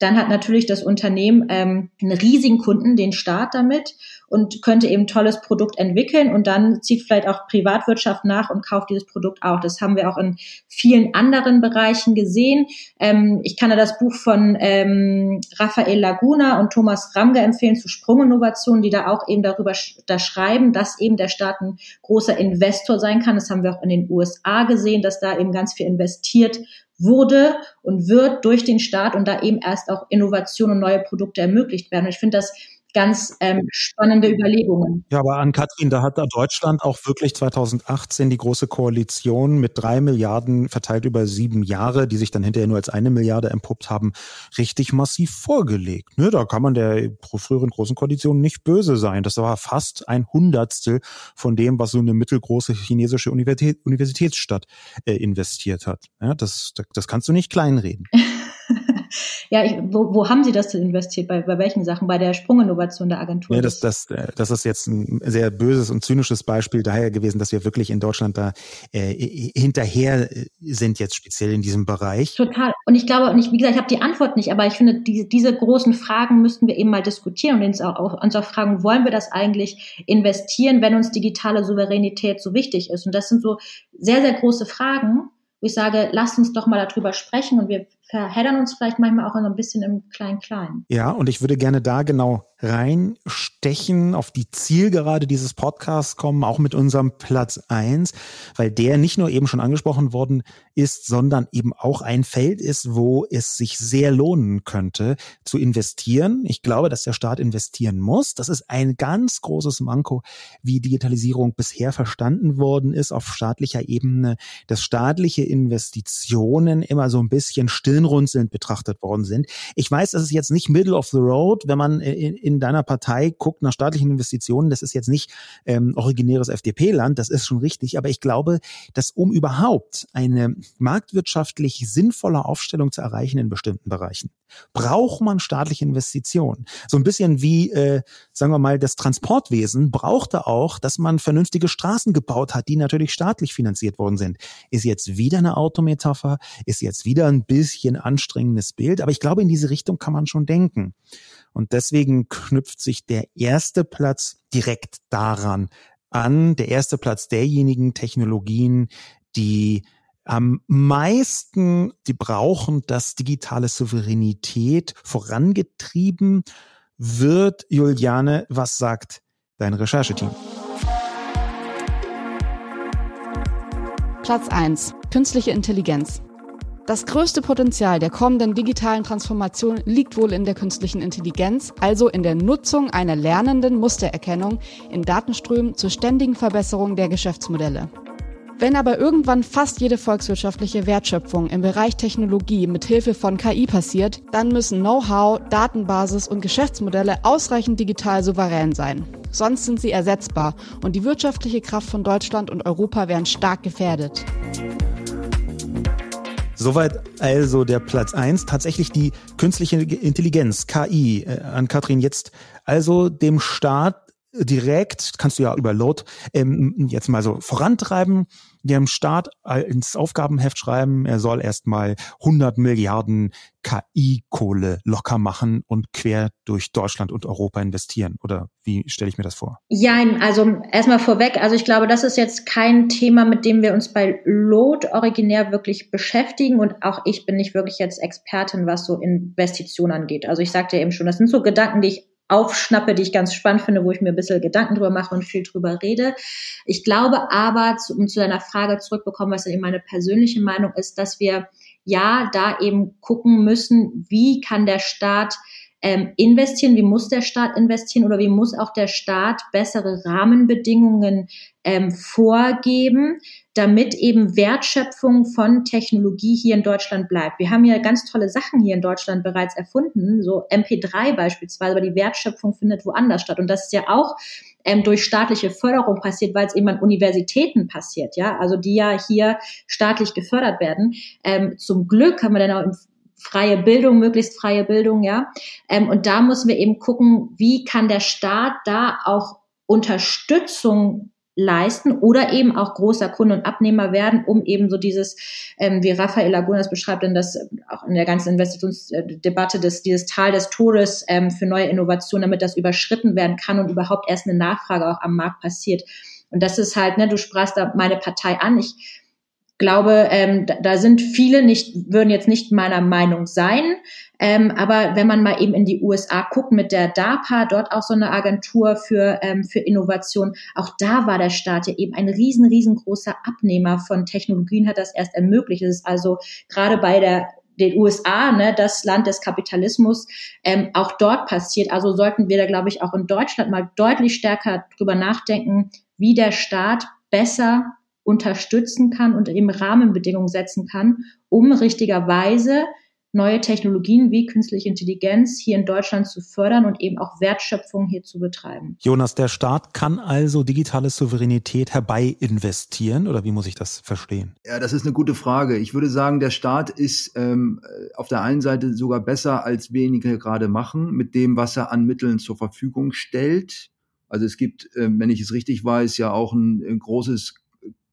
Dann hat natürlich das Unternehmen ähm, einen riesigen Kunden, den Staat damit und könnte eben tolles Produkt entwickeln und dann zieht vielleicht auch Privatwirtschaft nach und kauft dieses Produkt auch. Das haben wir auch in vielen anderen Bereichen gesehen. Ähm, ich kann da das Buch von ähm, Raphael Laguna und Thomas Ramge empfehlen zu Sprunginnovationen, die da auch eben darüber sch da schreiben, dass eben der Staat ein großer Investor sein kann. Das haben wir auch in den USA gesehen, dass da eben ganz viel investiert wurde und wird durch den Staat und da eben erst auch Innovation und neue Produkte ermöglicht werden. Und ich finde das ganz ähm, spannende Überlegungen. Ja, aber an Katrin, da hat da Deutschland auch wirklich 2018 die große Koalition mit drei Milliarden verteilt über sieben Jahre, die sich dann hinterher nur als eine Milliarde empuppt haben, richtig massiv vorgelegt. Ne, da kann man der früheren großen Koalition nicht böse sein. Das war fast ein Hundertstel von dem, was so eine mittelgroße chinesische Universität, Universitätsstadt äh, investiert hat. Ja, das, das kannst du nicht kleinreden. ja, ich, wo, wo haben Sie das denn investiert? Bei, bei welchen Sachen? Bei der Sprunginnovation der Agentur? Ja, das, das, das ist jetzt ein sehr böses und zynisches Beispiel daher gewesen, dass wir wirklich in Deutschland da äh, hinterher äh, sind jetzt speziell in diesem Bereich. Total. Und ich glaube, und ich, wie gesagt, ich habe die Antwort nicht, aber ich finde, diese, diese großen Fragen müssten wir eben mal diskutieren und uns auch, uns auch fragen, wollen wir das eigentlich investieren, wenn uns digitale Souveränität so wichtig ist? Und das sind so sehr, sehr große Fragen wo ich sage, lasst uns doch mal darüber sprechen und wir verheddern uns vielleicht manchmal auch so ein bisschen im Klein-Klein. Ja, und ich würde gerne da genau reinstechen, auf die Zielgerade dieses Podcasts kommen, auch mit unserem Platz eins, weil der nicht nur eben schon angesprochen worden ist, sondern eben auch ein Feld ist, wo es sich sehr lohnen könnte zu investieren. Ich glaube, dass der Staat investieren muss. Das ist ein ganz großes Manko, wie Digitalisierung bisher verstanden worden ist auf staatlicher Ebene, dass staatliche Investitionen immer so ein bisschen stirnrunzelnd betrachtet worden sind. Ich weiß, das ist jetzt nicht middle of the road, wenn man in, in deiner Partei guckt nach staatlichen Investitionen, das ist jetzt nicht ähm, originäres FDP-Land, das ist schon richtig, aber ich glaube, dass um überhaupt eine marktwirtschaftlich sinnvolle Aufstellung zu erreichen in bestimmten Bereichen, braucht man staatliche Investitionen. So ein bisschen wie, äh, sagen wir mal, das Transportwesen brauchte auch, dass man vernünftige Straßen gebaut hat, die natürlich staatlich finanziert worden sind. Ist jetzt wieder eine Autometapher, ist jetzt wieder ein bisschen anstrengendes Bild, aber ich glaube, in diese Richtung kann man schon denken. Und deswegen knüpft sich der erste Platz direkt daran an, der erste Platz derjenigen Technologien, die am meisten, die brauchen, dass digitale Souveränität vorangetrieben wird. Juliane, was sagt dein Rechercheteam? Platz eins: Künstliche Intelligenz. Das größte Potenzial der kommenden digitalen Transformation liegt wohl in der künstlichen Intelligenz, also in der Nutzung einer lernenden Mustererkennung in Datenströmen zur ständigen Verbesserung der Geschäftsmodelle. Wenn aber irgendwann fast jede volkswirtschaftliche Wertschöpfung im Bereich Technologie mit Hilfe von KI passiert, dann müssen Know-how, Datenbasis und Geschäftsmodelle ausreichend digital souverän sein. Sonst sind sie ersetzbar und die wirtschaftliche Kraft von Deutschland und Europa wären stark gefährdet. Soweit also der Platz eins Tatsächlich die künstliche Intelligenz, KI. Äh, an Katrin jetzt also dem Staat direkt, kannst du ja über Load ähm, jetzt mal so vorantreiben, dem Staat ins Aufgabenheft schreiben, er soll erstmal 100 Milliarden KI-Kohle locker machen und quer durch Deutschland und Europa investieren. Oder wie stelle ich mir das vor? Ja, also erstmal vorweg, also ich glaube, das ist jetzt kein Thema, mit dem wir uns bei Load originär wirklich beschäftigen und auch ich bin nicht wirklich jetzt Expertin, was so Investitionen angeht. Also ich sagte eben schon, das sind so Gedanken, die ich aufschnappe, die ich ganz spannend finde, wo ich mir ein bisschen Gedanken drüber mache und viel drüber rede. Ich glaube aber, um zu deiner Frage zurückbekommen, was eben meine persönliche Meinung ist, dass wir ja da eben gucken müssen, wie kann der Staat ähm, investieren, wie muss der Staat investieren oder wie muss auch der Staat bessere Rahmenbedingungen ähm, vorgeben, damit eben Wertschöpfung von Technologie hier in Deutschland bleibt. Wir haben ja ganz tolle Sachen hier in Deutschland bereits erfunden, so MP3 beispielsweise, aber die Wertschöpfung findet woanders statt. Und das ist ja auch ähm, durch staatliche Förderung passiert, weil es eben an Universitäten passiert, ja, also die ja hier staatlich gefördert werden. Ähm, zum Glück haben wir dann auch im freie Bildung, möglichst freie Bildung, ja. Ähm, und da müssen wir eben gucken, wie kann der Staat da auch Unterstützung leisten oder eben auch großer Kunde und Abnehmer werden, um eben so dieses, ähm, wie Raphael Lagunas beschreibt, denn das auch in der ganzen Investitionsdebatte des, dieses Tal des Todes ähm, für neue Innovationen, damit das überschritten werden kann und überhaupt erst eine Nachfrage auch am Markt passiert. Und das ist halt, ne, du sprachst da meine Partei an. Ich glaube, ähm, da, sind viele nicht, würden jetzt nicht meiner Meinung sein. Ähm, aber wenn man mal eben in die USA guckt mit der DARPA, dort auch so eine Agentur für, ähm, für Innovation, auch da war der Staat ja eben ein riesen, riesengroßer Abnehmer von Technologien, hat das erst ermöglicht. Es ist also gerade bei der den USA, ne, das Land des Kapitalismus, ähm, auch dort passiert. Also sollten wir da, glaube ich, auch in Deutschland mal deutlich stärker drüber nachdenken, wie der Staat besser unterstützen kann und eben Rahmenbedingungen setzen kann, um richtigerweise neue Technologien wie künstliche Intelligenz hier in Deutschland zu fördern und eben auch Wertschöpfung hier zu betreiben. Jonas, der Staat kann also digitale Souveränität herbei investieren oder wie muss ich das verstehen? Ja, das ist eine gute Frage. Ich würde sagen, der Staat ist ähm, auf der einen Seite sogar besser als wenige gerade machen mit dem, was er an Mitteln zur Verfügung stellt. Also es gibt, äh, wenn ich es richtig weiß, ja auch ein, ein großes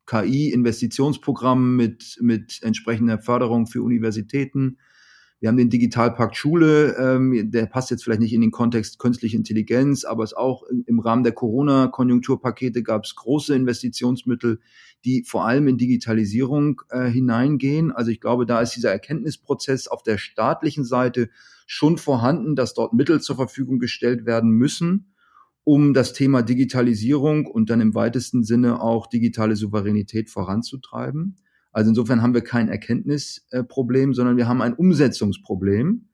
KI-Investitionsprogramm mit, mit entsprechender Förderung für Universitäten. Wir haben den Digitalpakt Schule, ähm, der passt jetzt vielleicht nicht in den Kontext künstliche Intelligenz, aber es auch im Rahmen der Corona-Konjunkturpakete gab es große Investitionsmittel, die vor allem in Digitalisierung äh, hineingehen. Also ich glaube, da ist dieser Erkenntnisprozess auf der staatlichen Seite schon vorhanden, dass dort Mittel zur Verfügung gestellt werden müssen um das Thema Digitalisierung und dann im weitesten Sinne auch digitale Souveränität voranzutreiben. Also insofern haben wir kein Erkenntnisproblem, sondern wir haben ein Umsetzungsproblem.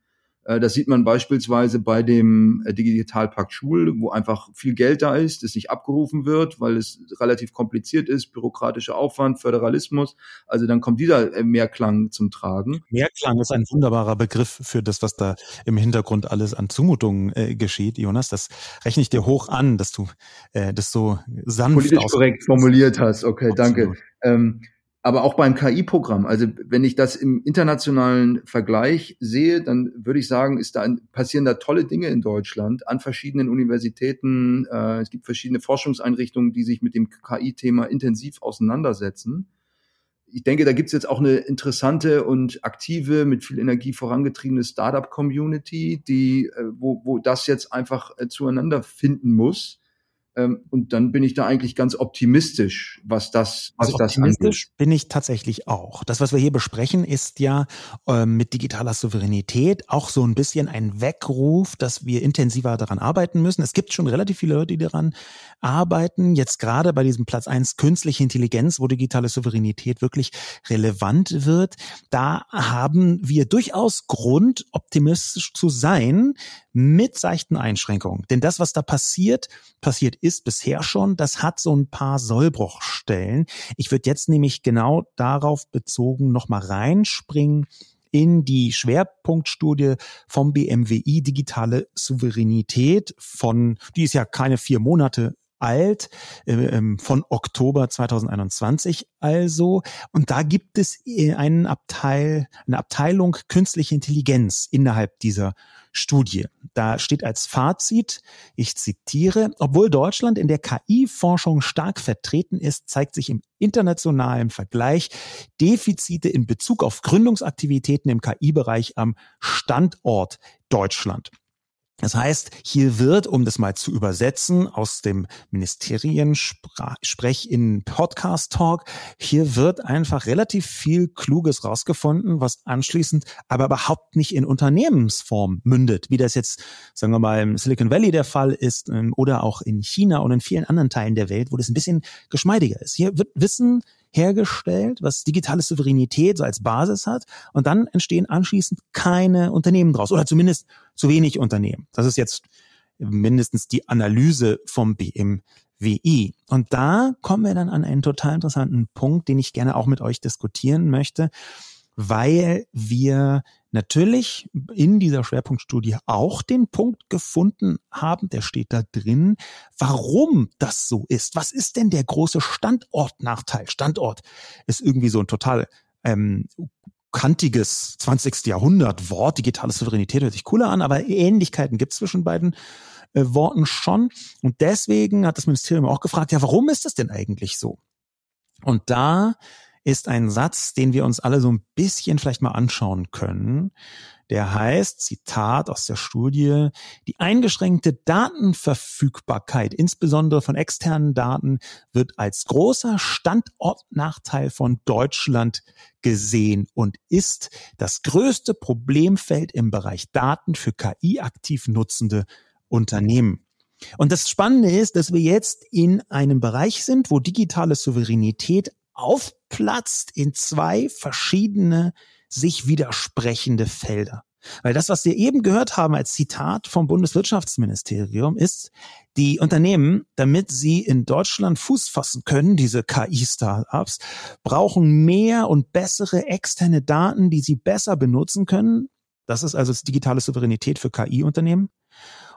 Äh, das sieht man beispielsweise bei dem äh, Digitalpakt Schule, wo einfach viel Geld da ist, das nicht abgerufen wird, weil es relativ kompliziert ist, bürokratischer Aufwand, Föderalismus. Also dann kommt dieser äh, Mehrklang zum Tragen. Mehrklang ist ein wunderbarer Begriff für das, was da im Hintergrund alles an Zumutungen äh, geschieht, Jonas. Das rechne ich dir hoch an, dass du äh, das so sanft Politisch korrekt formuliert hast. Okay, Absolut. danke. Ähm, aber auch beim KI-Programm. Also wenn ich das im internationalen Vergleich sehe, dann würde ich sagen, ist da passieren da tolle Dinge in Deutschland an verschiedenen Universitäten. Äh, es gibt verschiedene Forschungseinrichtungen, die sich mit dem KI-Thema intensiv auseinandersetzen. Ich denke, da gibt es jetzt auch eine interessante und aktive, mit viel Energie vorangetriebene Startup-Community, die, äh, wo, wo das jetzt einfach äh, zueinander finden muss und dann bin ich da eigentlich ganz optimistisch, was das, was also das optimistisch angeht. bin ich tatsächlich auch. Das, was wir hier besprechen, ist ja äh, mit digitaler Souveränität auch so ein bisschen ein Weckruf, dass wir intensiver daran arbeiten müssen. Es gibt schon relativ viele Leute, die daran arbeiten. Jetzt gerade bei diesem Platz eins künstliche Intelligenz, wo digitale Souveränität wirklich relevant wird. Da haben wir durchaus Grund, optimistisch zu sein, mit seichten Einschränkungen. Denn das, was da passiert, passiert ist bisher schon, das hat so ein paar Sollbruchstellen. Ich würde jetzt nämlich genau darauf bezogen nochmal reinspringen in die Schwerpunktstudie vom BMWI Digitale Souveränität von, die ist ja keine vier Monate alt, äh, ähm, von Oktober 2021 also. Und da gibt es äh, einen Abteil, eine Abteilung künstliche Intelligenz innerhalb dieser Studie. Da steht als Fazit, ich zitiere, obwohl Deutschland in der KI-Forschung stark vertreten ist, zeigt sich im internationalen Vergleich Defizite in Bezug auf Gründungsaktivitäten im KI-Bereich am Standort Deutschland. Das heißt, hier wird, um das mal zu übersetzen, aus dem Ministeriensprech in Podcast Talk, hier wird einfach relativ viel Kluges rausgefunden, was anschließend aber überhaupt nicht in Unternehmensform mündet, wie das jetzt, sagen wir mal, im Silicon Valley der Fall ist ähm, oder auch in China und in vielen anderen Teilen der Welt, wo das ein bisschen geschmeidiger ist. Hier wird Wissen hergestellt, was digitale Souveränität so als Basis hat. Und dann entstehen anschließend keine Unternehmen draus oder zumindest zu wenig Unternehmen. Das ist jetzt mindestens die Analyse vom BMWI. Und da kommen wir dann an einen total interessanten Punkt, den ich gerne auch mit euch diskutieren möchte, weil wir natürlich in dieser Schwerpunktstudie auch den Punkt gefunden haben, der steht da drin, warum das so ist. Was ist denn der große Standortnachteil? Standort ist irgendwie so ein total ähm, kantiges 20. Jahrhundert Wort. Digitale Souveränität hört sich cooler an, aber Ähnlichkeiten gibt es zwischen beiden äh, Worten schon. Und deswegen hat das Ministerium auch gefragt, ja, warum ist das denn eigentlich so? Und da ist ein Satz, den wir uns alle so ein bisschen vielleicht mal anschauen können. Der heißt, Zitat aus der Studie, die eingeschränkte Datenverfügbarkeit, insbesondere von externen Daten, wird als großer Standortnachteil von Deutschland gesehen und ist das größte Problemfeld im Bereich Daten für KI aktiv nutzende Unternehmen. Und das Spannende ist, dass wir jetzt in einem Bereich sind, wo digitale Souveränität aufplatzt in zwei verschiedene, sich widersprechende Felder. Weil das, was wir eben gehört haben als Zitat vom Bundeswirtschaftsministerium, ist, die Unternehmen, damit sie in Deutschland Fuß fassen können, diese KI-Startups, brauchen mehr und bessere externe Daten, die sie besser benutzen können. Das ist also digitale Souveränität für KI-Unternehmen.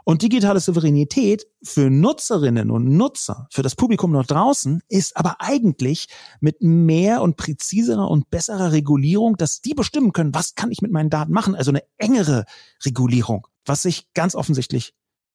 Und digitale Souveränität für Nutzerinnen und Nutzer, für das Publikum dort draußen, ist aber eigentlich mit mehr und präziserer und besserer Regulierung, dass die bestimmen können, was kann ich mit meinen Daten machen. Also eine engere Regulierung, was sich ganz offensichtlich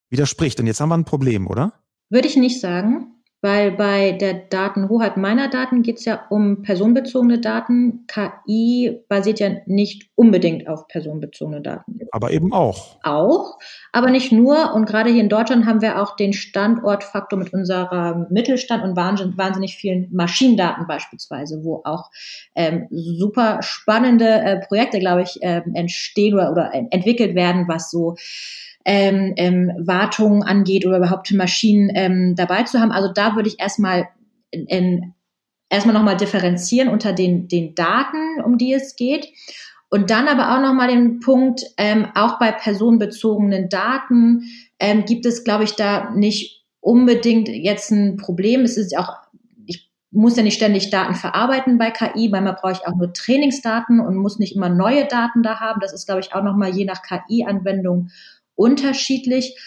widerspricht. Und jetzt haben wir ein Problem, oder? Würde ich nicht sagen weil bei der Datenhoheit meiner Daten geht es ja um personenbezogene Daten. KI basiert ja nicht unbedingt auf personenbezogene Daten. Aber eben auch. Auch, aber nicht nur. Und gerade hier in Deutschland haben wir auch den Standortfaktor mit unserer Mittelstand und wahnsinnig vielen Maschinendaten beispielsweise, wo auch ähm, super spannende äh, Projekte, glaube ich, äh, entstehen oder, oder entwickelt werden, was so ähm, ähm, Wartungen angeht oder überhaupt Maschinen ähm, dabei zu haben. Also da würde ich erstmal in, in, erstmal nochmal differenzieren unter den, den Daten, um die es geht. Und dann aber auch nochmal den Punkt, ähm, auch bei personenbezogenen Daten ähm, gibt es, glaube ich, da nicht unbedingt jetzt ein Problem. Es ist auch, ich muss ja nicht ständig Daten verarbeiten bei KI, manchmal brauche ich auch nur Trainingsdaten und muss nicht immer neue Daten da haben. Das ist, glaube ich, auch nochmal je nach KI-Anwendung unterschiedlich.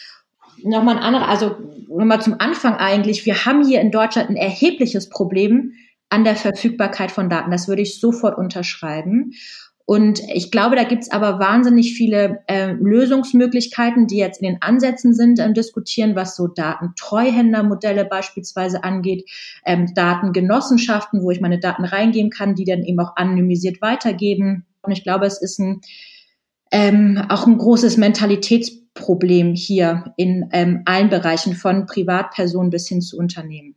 Nochmal ein anderer, also nochmal zum Anfang eigentlich. Wir haben hier in Deutschland ein erhebliches Problem an der Verfügbarkeit von Daten. Das würde ich sofort unterschreiben. Und ich glaube, da gibt es aber wahnsinnig viele äh, Lösungsmöglichkeiten, die jetzt in den Ansätzen sind, ähm, diskutieren, was so Datentreuhändermodelle beispielsweise angeht, ähm, Datengenossenschaften, wo ich meine Daten reingeben kann, die dann eben auch anonymisiert weitergeben. Und ich glaube, es ist ein ähm, auch ein großes Mentalitätsproblem Problem hier in ähm, allen Bereichen von Privatpersonen bis hin zu Unternehmen.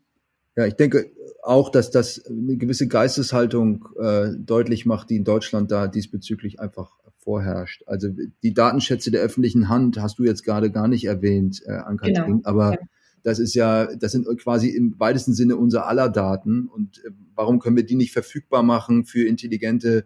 Ja, ich denke auch, dass das eine gewisse Geisteshaltung äh, deutlich macht, die in Deutschland da diesbezüglich einfach vorherrscht. Also die Datenschätze der öffentlichen Hand hast du jetzt gerade gar nicht erwähnt, äh, Ann-Kathrin, genau. aber ja. das ist ja, das sind quasi im weitesten Sinne unser aller Daten und äh, warum können wir die nicht verfügbar machen für intelligente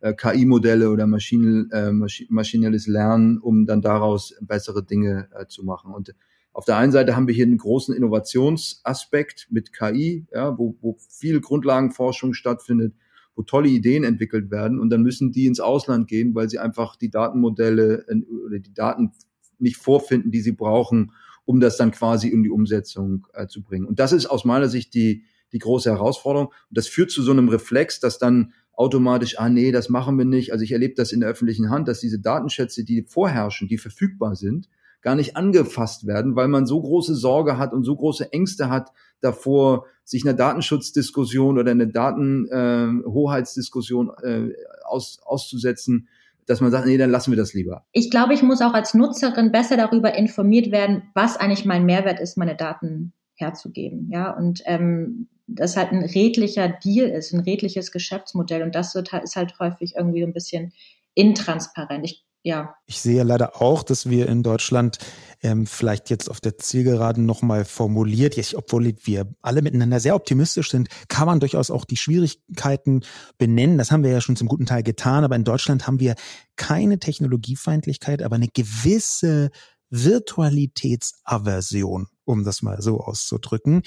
äh, KI-Modelle oder Maschinen, äh, maschinelles Lernen, um dann daraus bessere Dinge äh, zu machen. Und auf der einen Seite haben wir hier einen großen Innovationsaspekt mit KI, ja, wo, wo viel Grundlagenforschung stattfindet, wo tolle Ideen entwickelt werden und dann müssen die ins Ausland gehen, weil sie einfach die Datenmodelle äh, oder die Daten nicht vorfinden, die sie brauchen, um das dann quasi in die Umsetzung äh, zu bringen. Und das ist aus meiner Sicht die, die große Herausforderung. Und das führt zu so einem Reflex, dass dann automatisch, ah nee, das machen wir nicht. Also ich erlebe das in der öffentlichen Hand, dass diese Datenschätze, die vorherrschen, die verfügbar sind, gar nicht angefasst werden, weil man so große Sorge hat und so große Ängste hat davor, sich einer Datenschutzdiskussion oder einer Datenhoheitsdiskussion äh, äh, aus, auszusetzen, dass man sagt, nee, dann lassen wir das lieber. Ich glaube, ich muss auch als Nutzerin besser darüber informiert werden, was eigentlich mein Mehrwert ist, meine Daten herzugeben. Ja, und ähm, das halt ein redlicher Deal ist, ein redliches Geschäftsmodell. Und das wird, ist halt häufig irgendwie ein bisschen intransparent. Ich, ja. Ich sehe leider auch, dass wir in Deutschland ähm, vielleicht jetzt auf der Zielgeraden nochmal formuliert, jetzt, obwohl wir alle miteinander sehr optimistisch sind, kann man durchaus auch die Schwierigkeiten benennen. Das haben wir ja schon zum guten Teil getan, aber in Deutschland haben wir keine Technologiefeindlichkeit, aber eine gewisse Virtualitätsaversion, um das mal so auszudrücken.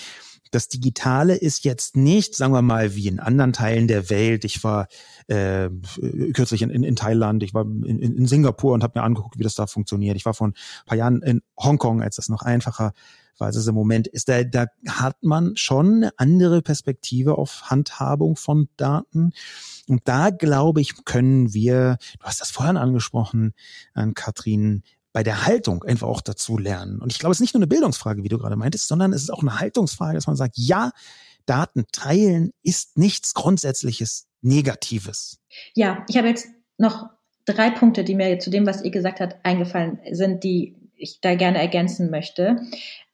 Das Digitale ist jetzt nicht, sagen wir mal, wie in anderen Teilen der Welt. Ich war äh, kürzlich in, in, in Thailand, ich war in, in Singapur und habe mir angeguckt, wie das da funktioniert. Ich war vor ein paar Jahren in Hongkong, als das noch einfacher war. Also im Moment ist da, da hat man schon eine andere Perspektive auf Handhabung von Daten. Und da glaube ich, können wir, du hast das vorhin angesprochen, an Katrin, bei der Haltung einfach auch dazu lernen. Und ich glaube, es ist nicht nur eine Bildungsfrage, wie du gerade meintest, sondern es ist auch eine Haltungsfrage, dass man sagt, ja, Daten teilen ist nichts Grundsätzliches Negatives. Ja, ich habe jetzt noch drei Punkte, die mir zu dem, was ihr gesagt habt, eingefallen sind, die ich da gerne ergänzen möchte.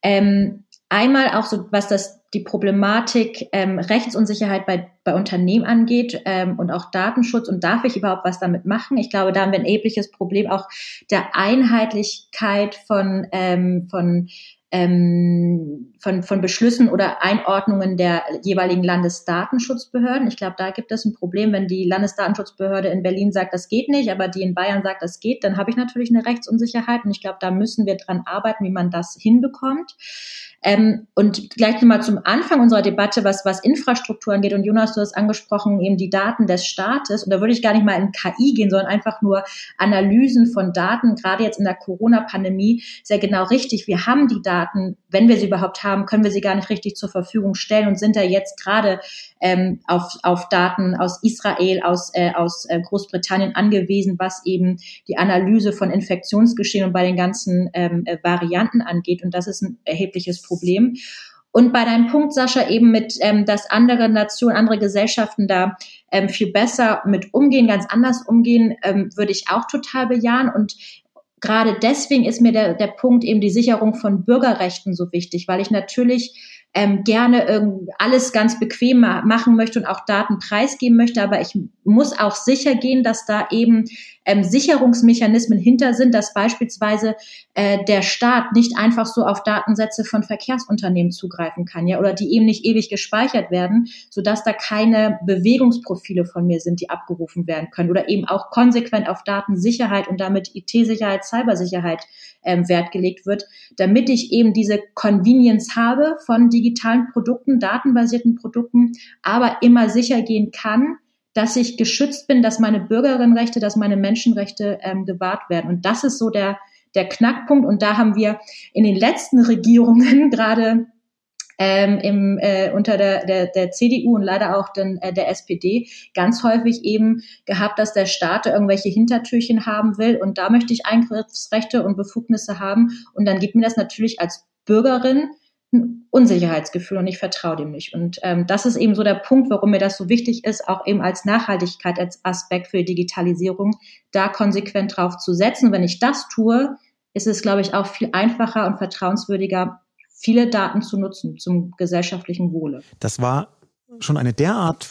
Ähm, einmal auch so, was das die Problematik ähm, Rechtsunsicherheit bei, bei Unternehmen angeht ähm, und auch Datenschutz und darf ich überhaupt was damit machen? Ich glaube, da haben wir ein erhebliches Problem auch der Einheitlichkeit von, ähm, von ähm, von, von Beschlüssen oder Einordnungen der jeweiligen Landesdatenschutzbehörden. Ich glaube, da gibt es ein Problem, wenn die Landesdatenschutzbehörde in Berlin sagt, das geht nicht, aber die in Bayern sagt, das geht, dann habe ich natürlich eine Rechtsunsicherheit und ich glaube, da müssen wir dran arbeiten, wie man das hinbekommt. Ähm, und gleich nochmal zum Anfang unserer Debatte, was, was Infrastruktur angeht. Und Jonas, du hast angesprochen, eben die Daten des Staates. Und da würde ich gar nicht mal in KI gehen, sondern einfach nur Analysen von Daten. Gerade jetzt in der Corona-Pandemie sehr genau richtig. Wir haben die Daten, wenn wir sie überhaupt haben, können wir sie gar nicht richtig zur Verfügung stellen und sind da jetzt gerade ähm, auf, auf Daten aus Israel, aus, äh, aus äh, Großbritannien angewiesen, was eben die Analyse von Infektionsgeschehen und bei den ganzen ähm, äh, Varianten angeht. Und das ist ein erhebliches Problem. Und bei deinem Punkt, Sascha, eben mit, ähm, dass andere Nationen, andere Gesellschaften da ähm, viel besser mit umgehen, ganz anders umgehen, ähm, würde ich auch total bejahen. Und gerade deswegen ist mir der, der Punkt eben die Sicherung von Bürgerrechten so wichtig, weil ich natürlich ähm, gerne irgend alles ganz bequem machen möchte und auch Daten preisgeben möchte, aber ich muss auch sicher gehen, dass da eben ähm, Sicherungsmechanismen hinter sind, dass beispielsweise äh, der Staat nicht einfach so auf Datensätze von Verkehrsunternehmen zugreifen kann, ja, oder die eben nicht ewig gespeichert werden, sodass da keine Bewegungsprofile von mir sind, die abgerufen werden können, oder eben auch konsequent auf Datensicherheit und damit IT-Sicherheit, Cybersicherheit ähm, Wert gelegt wird, damit ich eben diese Convenience habe von digitalen Produkten, datenbasierten Produkten, aber immer sicher gehen kann, dass ich geschützt bin, dass meine Bürgerinnenrechte, dass meine Menschenrechte ähm, gewahrt werden. Und das ist so der, der Knackpunkt. Und da haben wir in den letzten Regierungen gerade ähm, im, äh, unter der, der, der CDU und leider auch den, äh, der SPD ganz häufig eben gehabt, dass der Staat irgendwelche Hintertürchen haben will. Und da möchte ich Eingriffsrechte und Befugnisse haben. Und dann gibt mir das natürlich als Bürgerin Unsicherheitsgefühl und ich vertraue dem nicht. Und ähm, das ist eben so der Punkt, warum mir das so wichtig ist, auch eben als Nachhaltigkeit, als Aspekt für die Digitalisierung, da konsequent drauf zu setzen. wenn ich das tue, ist es, glaube ich, auch viel einfacher und vertrauenswürdiger, viele Daten zu nutzen zum gesellschaftlichen Wohle. Das war schon eine derart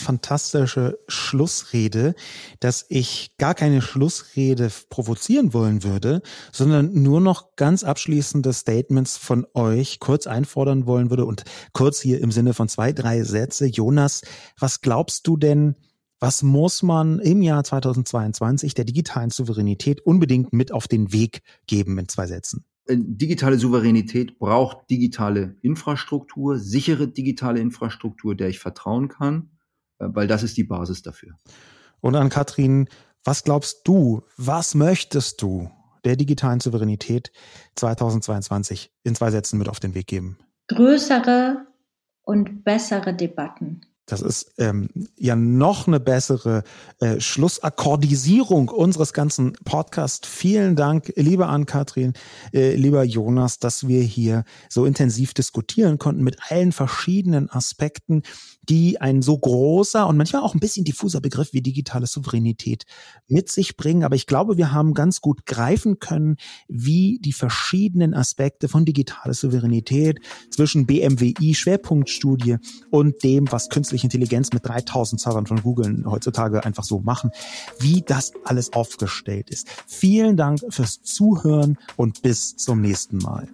fantastische Schlussrede, dass ich gar keine Schlussrede provozieren wollen würde, sondern nur noch ganz abschließende Statements von euch kurz einfordern wollen würde und kurz hier im Sinne von zwei, drei Sätze. Jonas, was glaubst du denn, was muss man im Jahr 2022 der digitalen Souveränität unbedingt mit auf den Weg geben in zwei Sätzen? Äh, digitale Souveränität braucht digitale Infrastruktur, sichere digitale Infrastruktur, der ich vertrauen kann, äh, weil das ist die Basis dafür. Und an Katrin, was glaubst du, was möchtest du der digitalen Souveränität 2022 in zwei Sätzen mit auf den Weg geben? Größere und bessere Debatten. Das ist ähm, ja noch eine bessere äh, Schlussakkordisierung unseres ganzen Podcasts. Vielen Dank, liebe Ann-Kathrin, äh, lieber Jonas, dass wir hier so intensiv diskutieren konnten mit allen verschiedenen Aspekten, die ein so großer und manchmal auch ein bisschen diffuser Begriff wie digitale Souveränität mit sich bringen. Aber ich glaube, wir haben ganz gut greifen können, wie die verschiedenen Aspekte von digitaler Souveränität zwischen BMWI Schwerpunktstudie und dem, was künstliche Intelligenz mit 3000 Servern von Google heutzutage einfach so machen, wie das alles aufgestellt ist. Vielen Dank fürs Zuhören und bis zum nächsten Mal.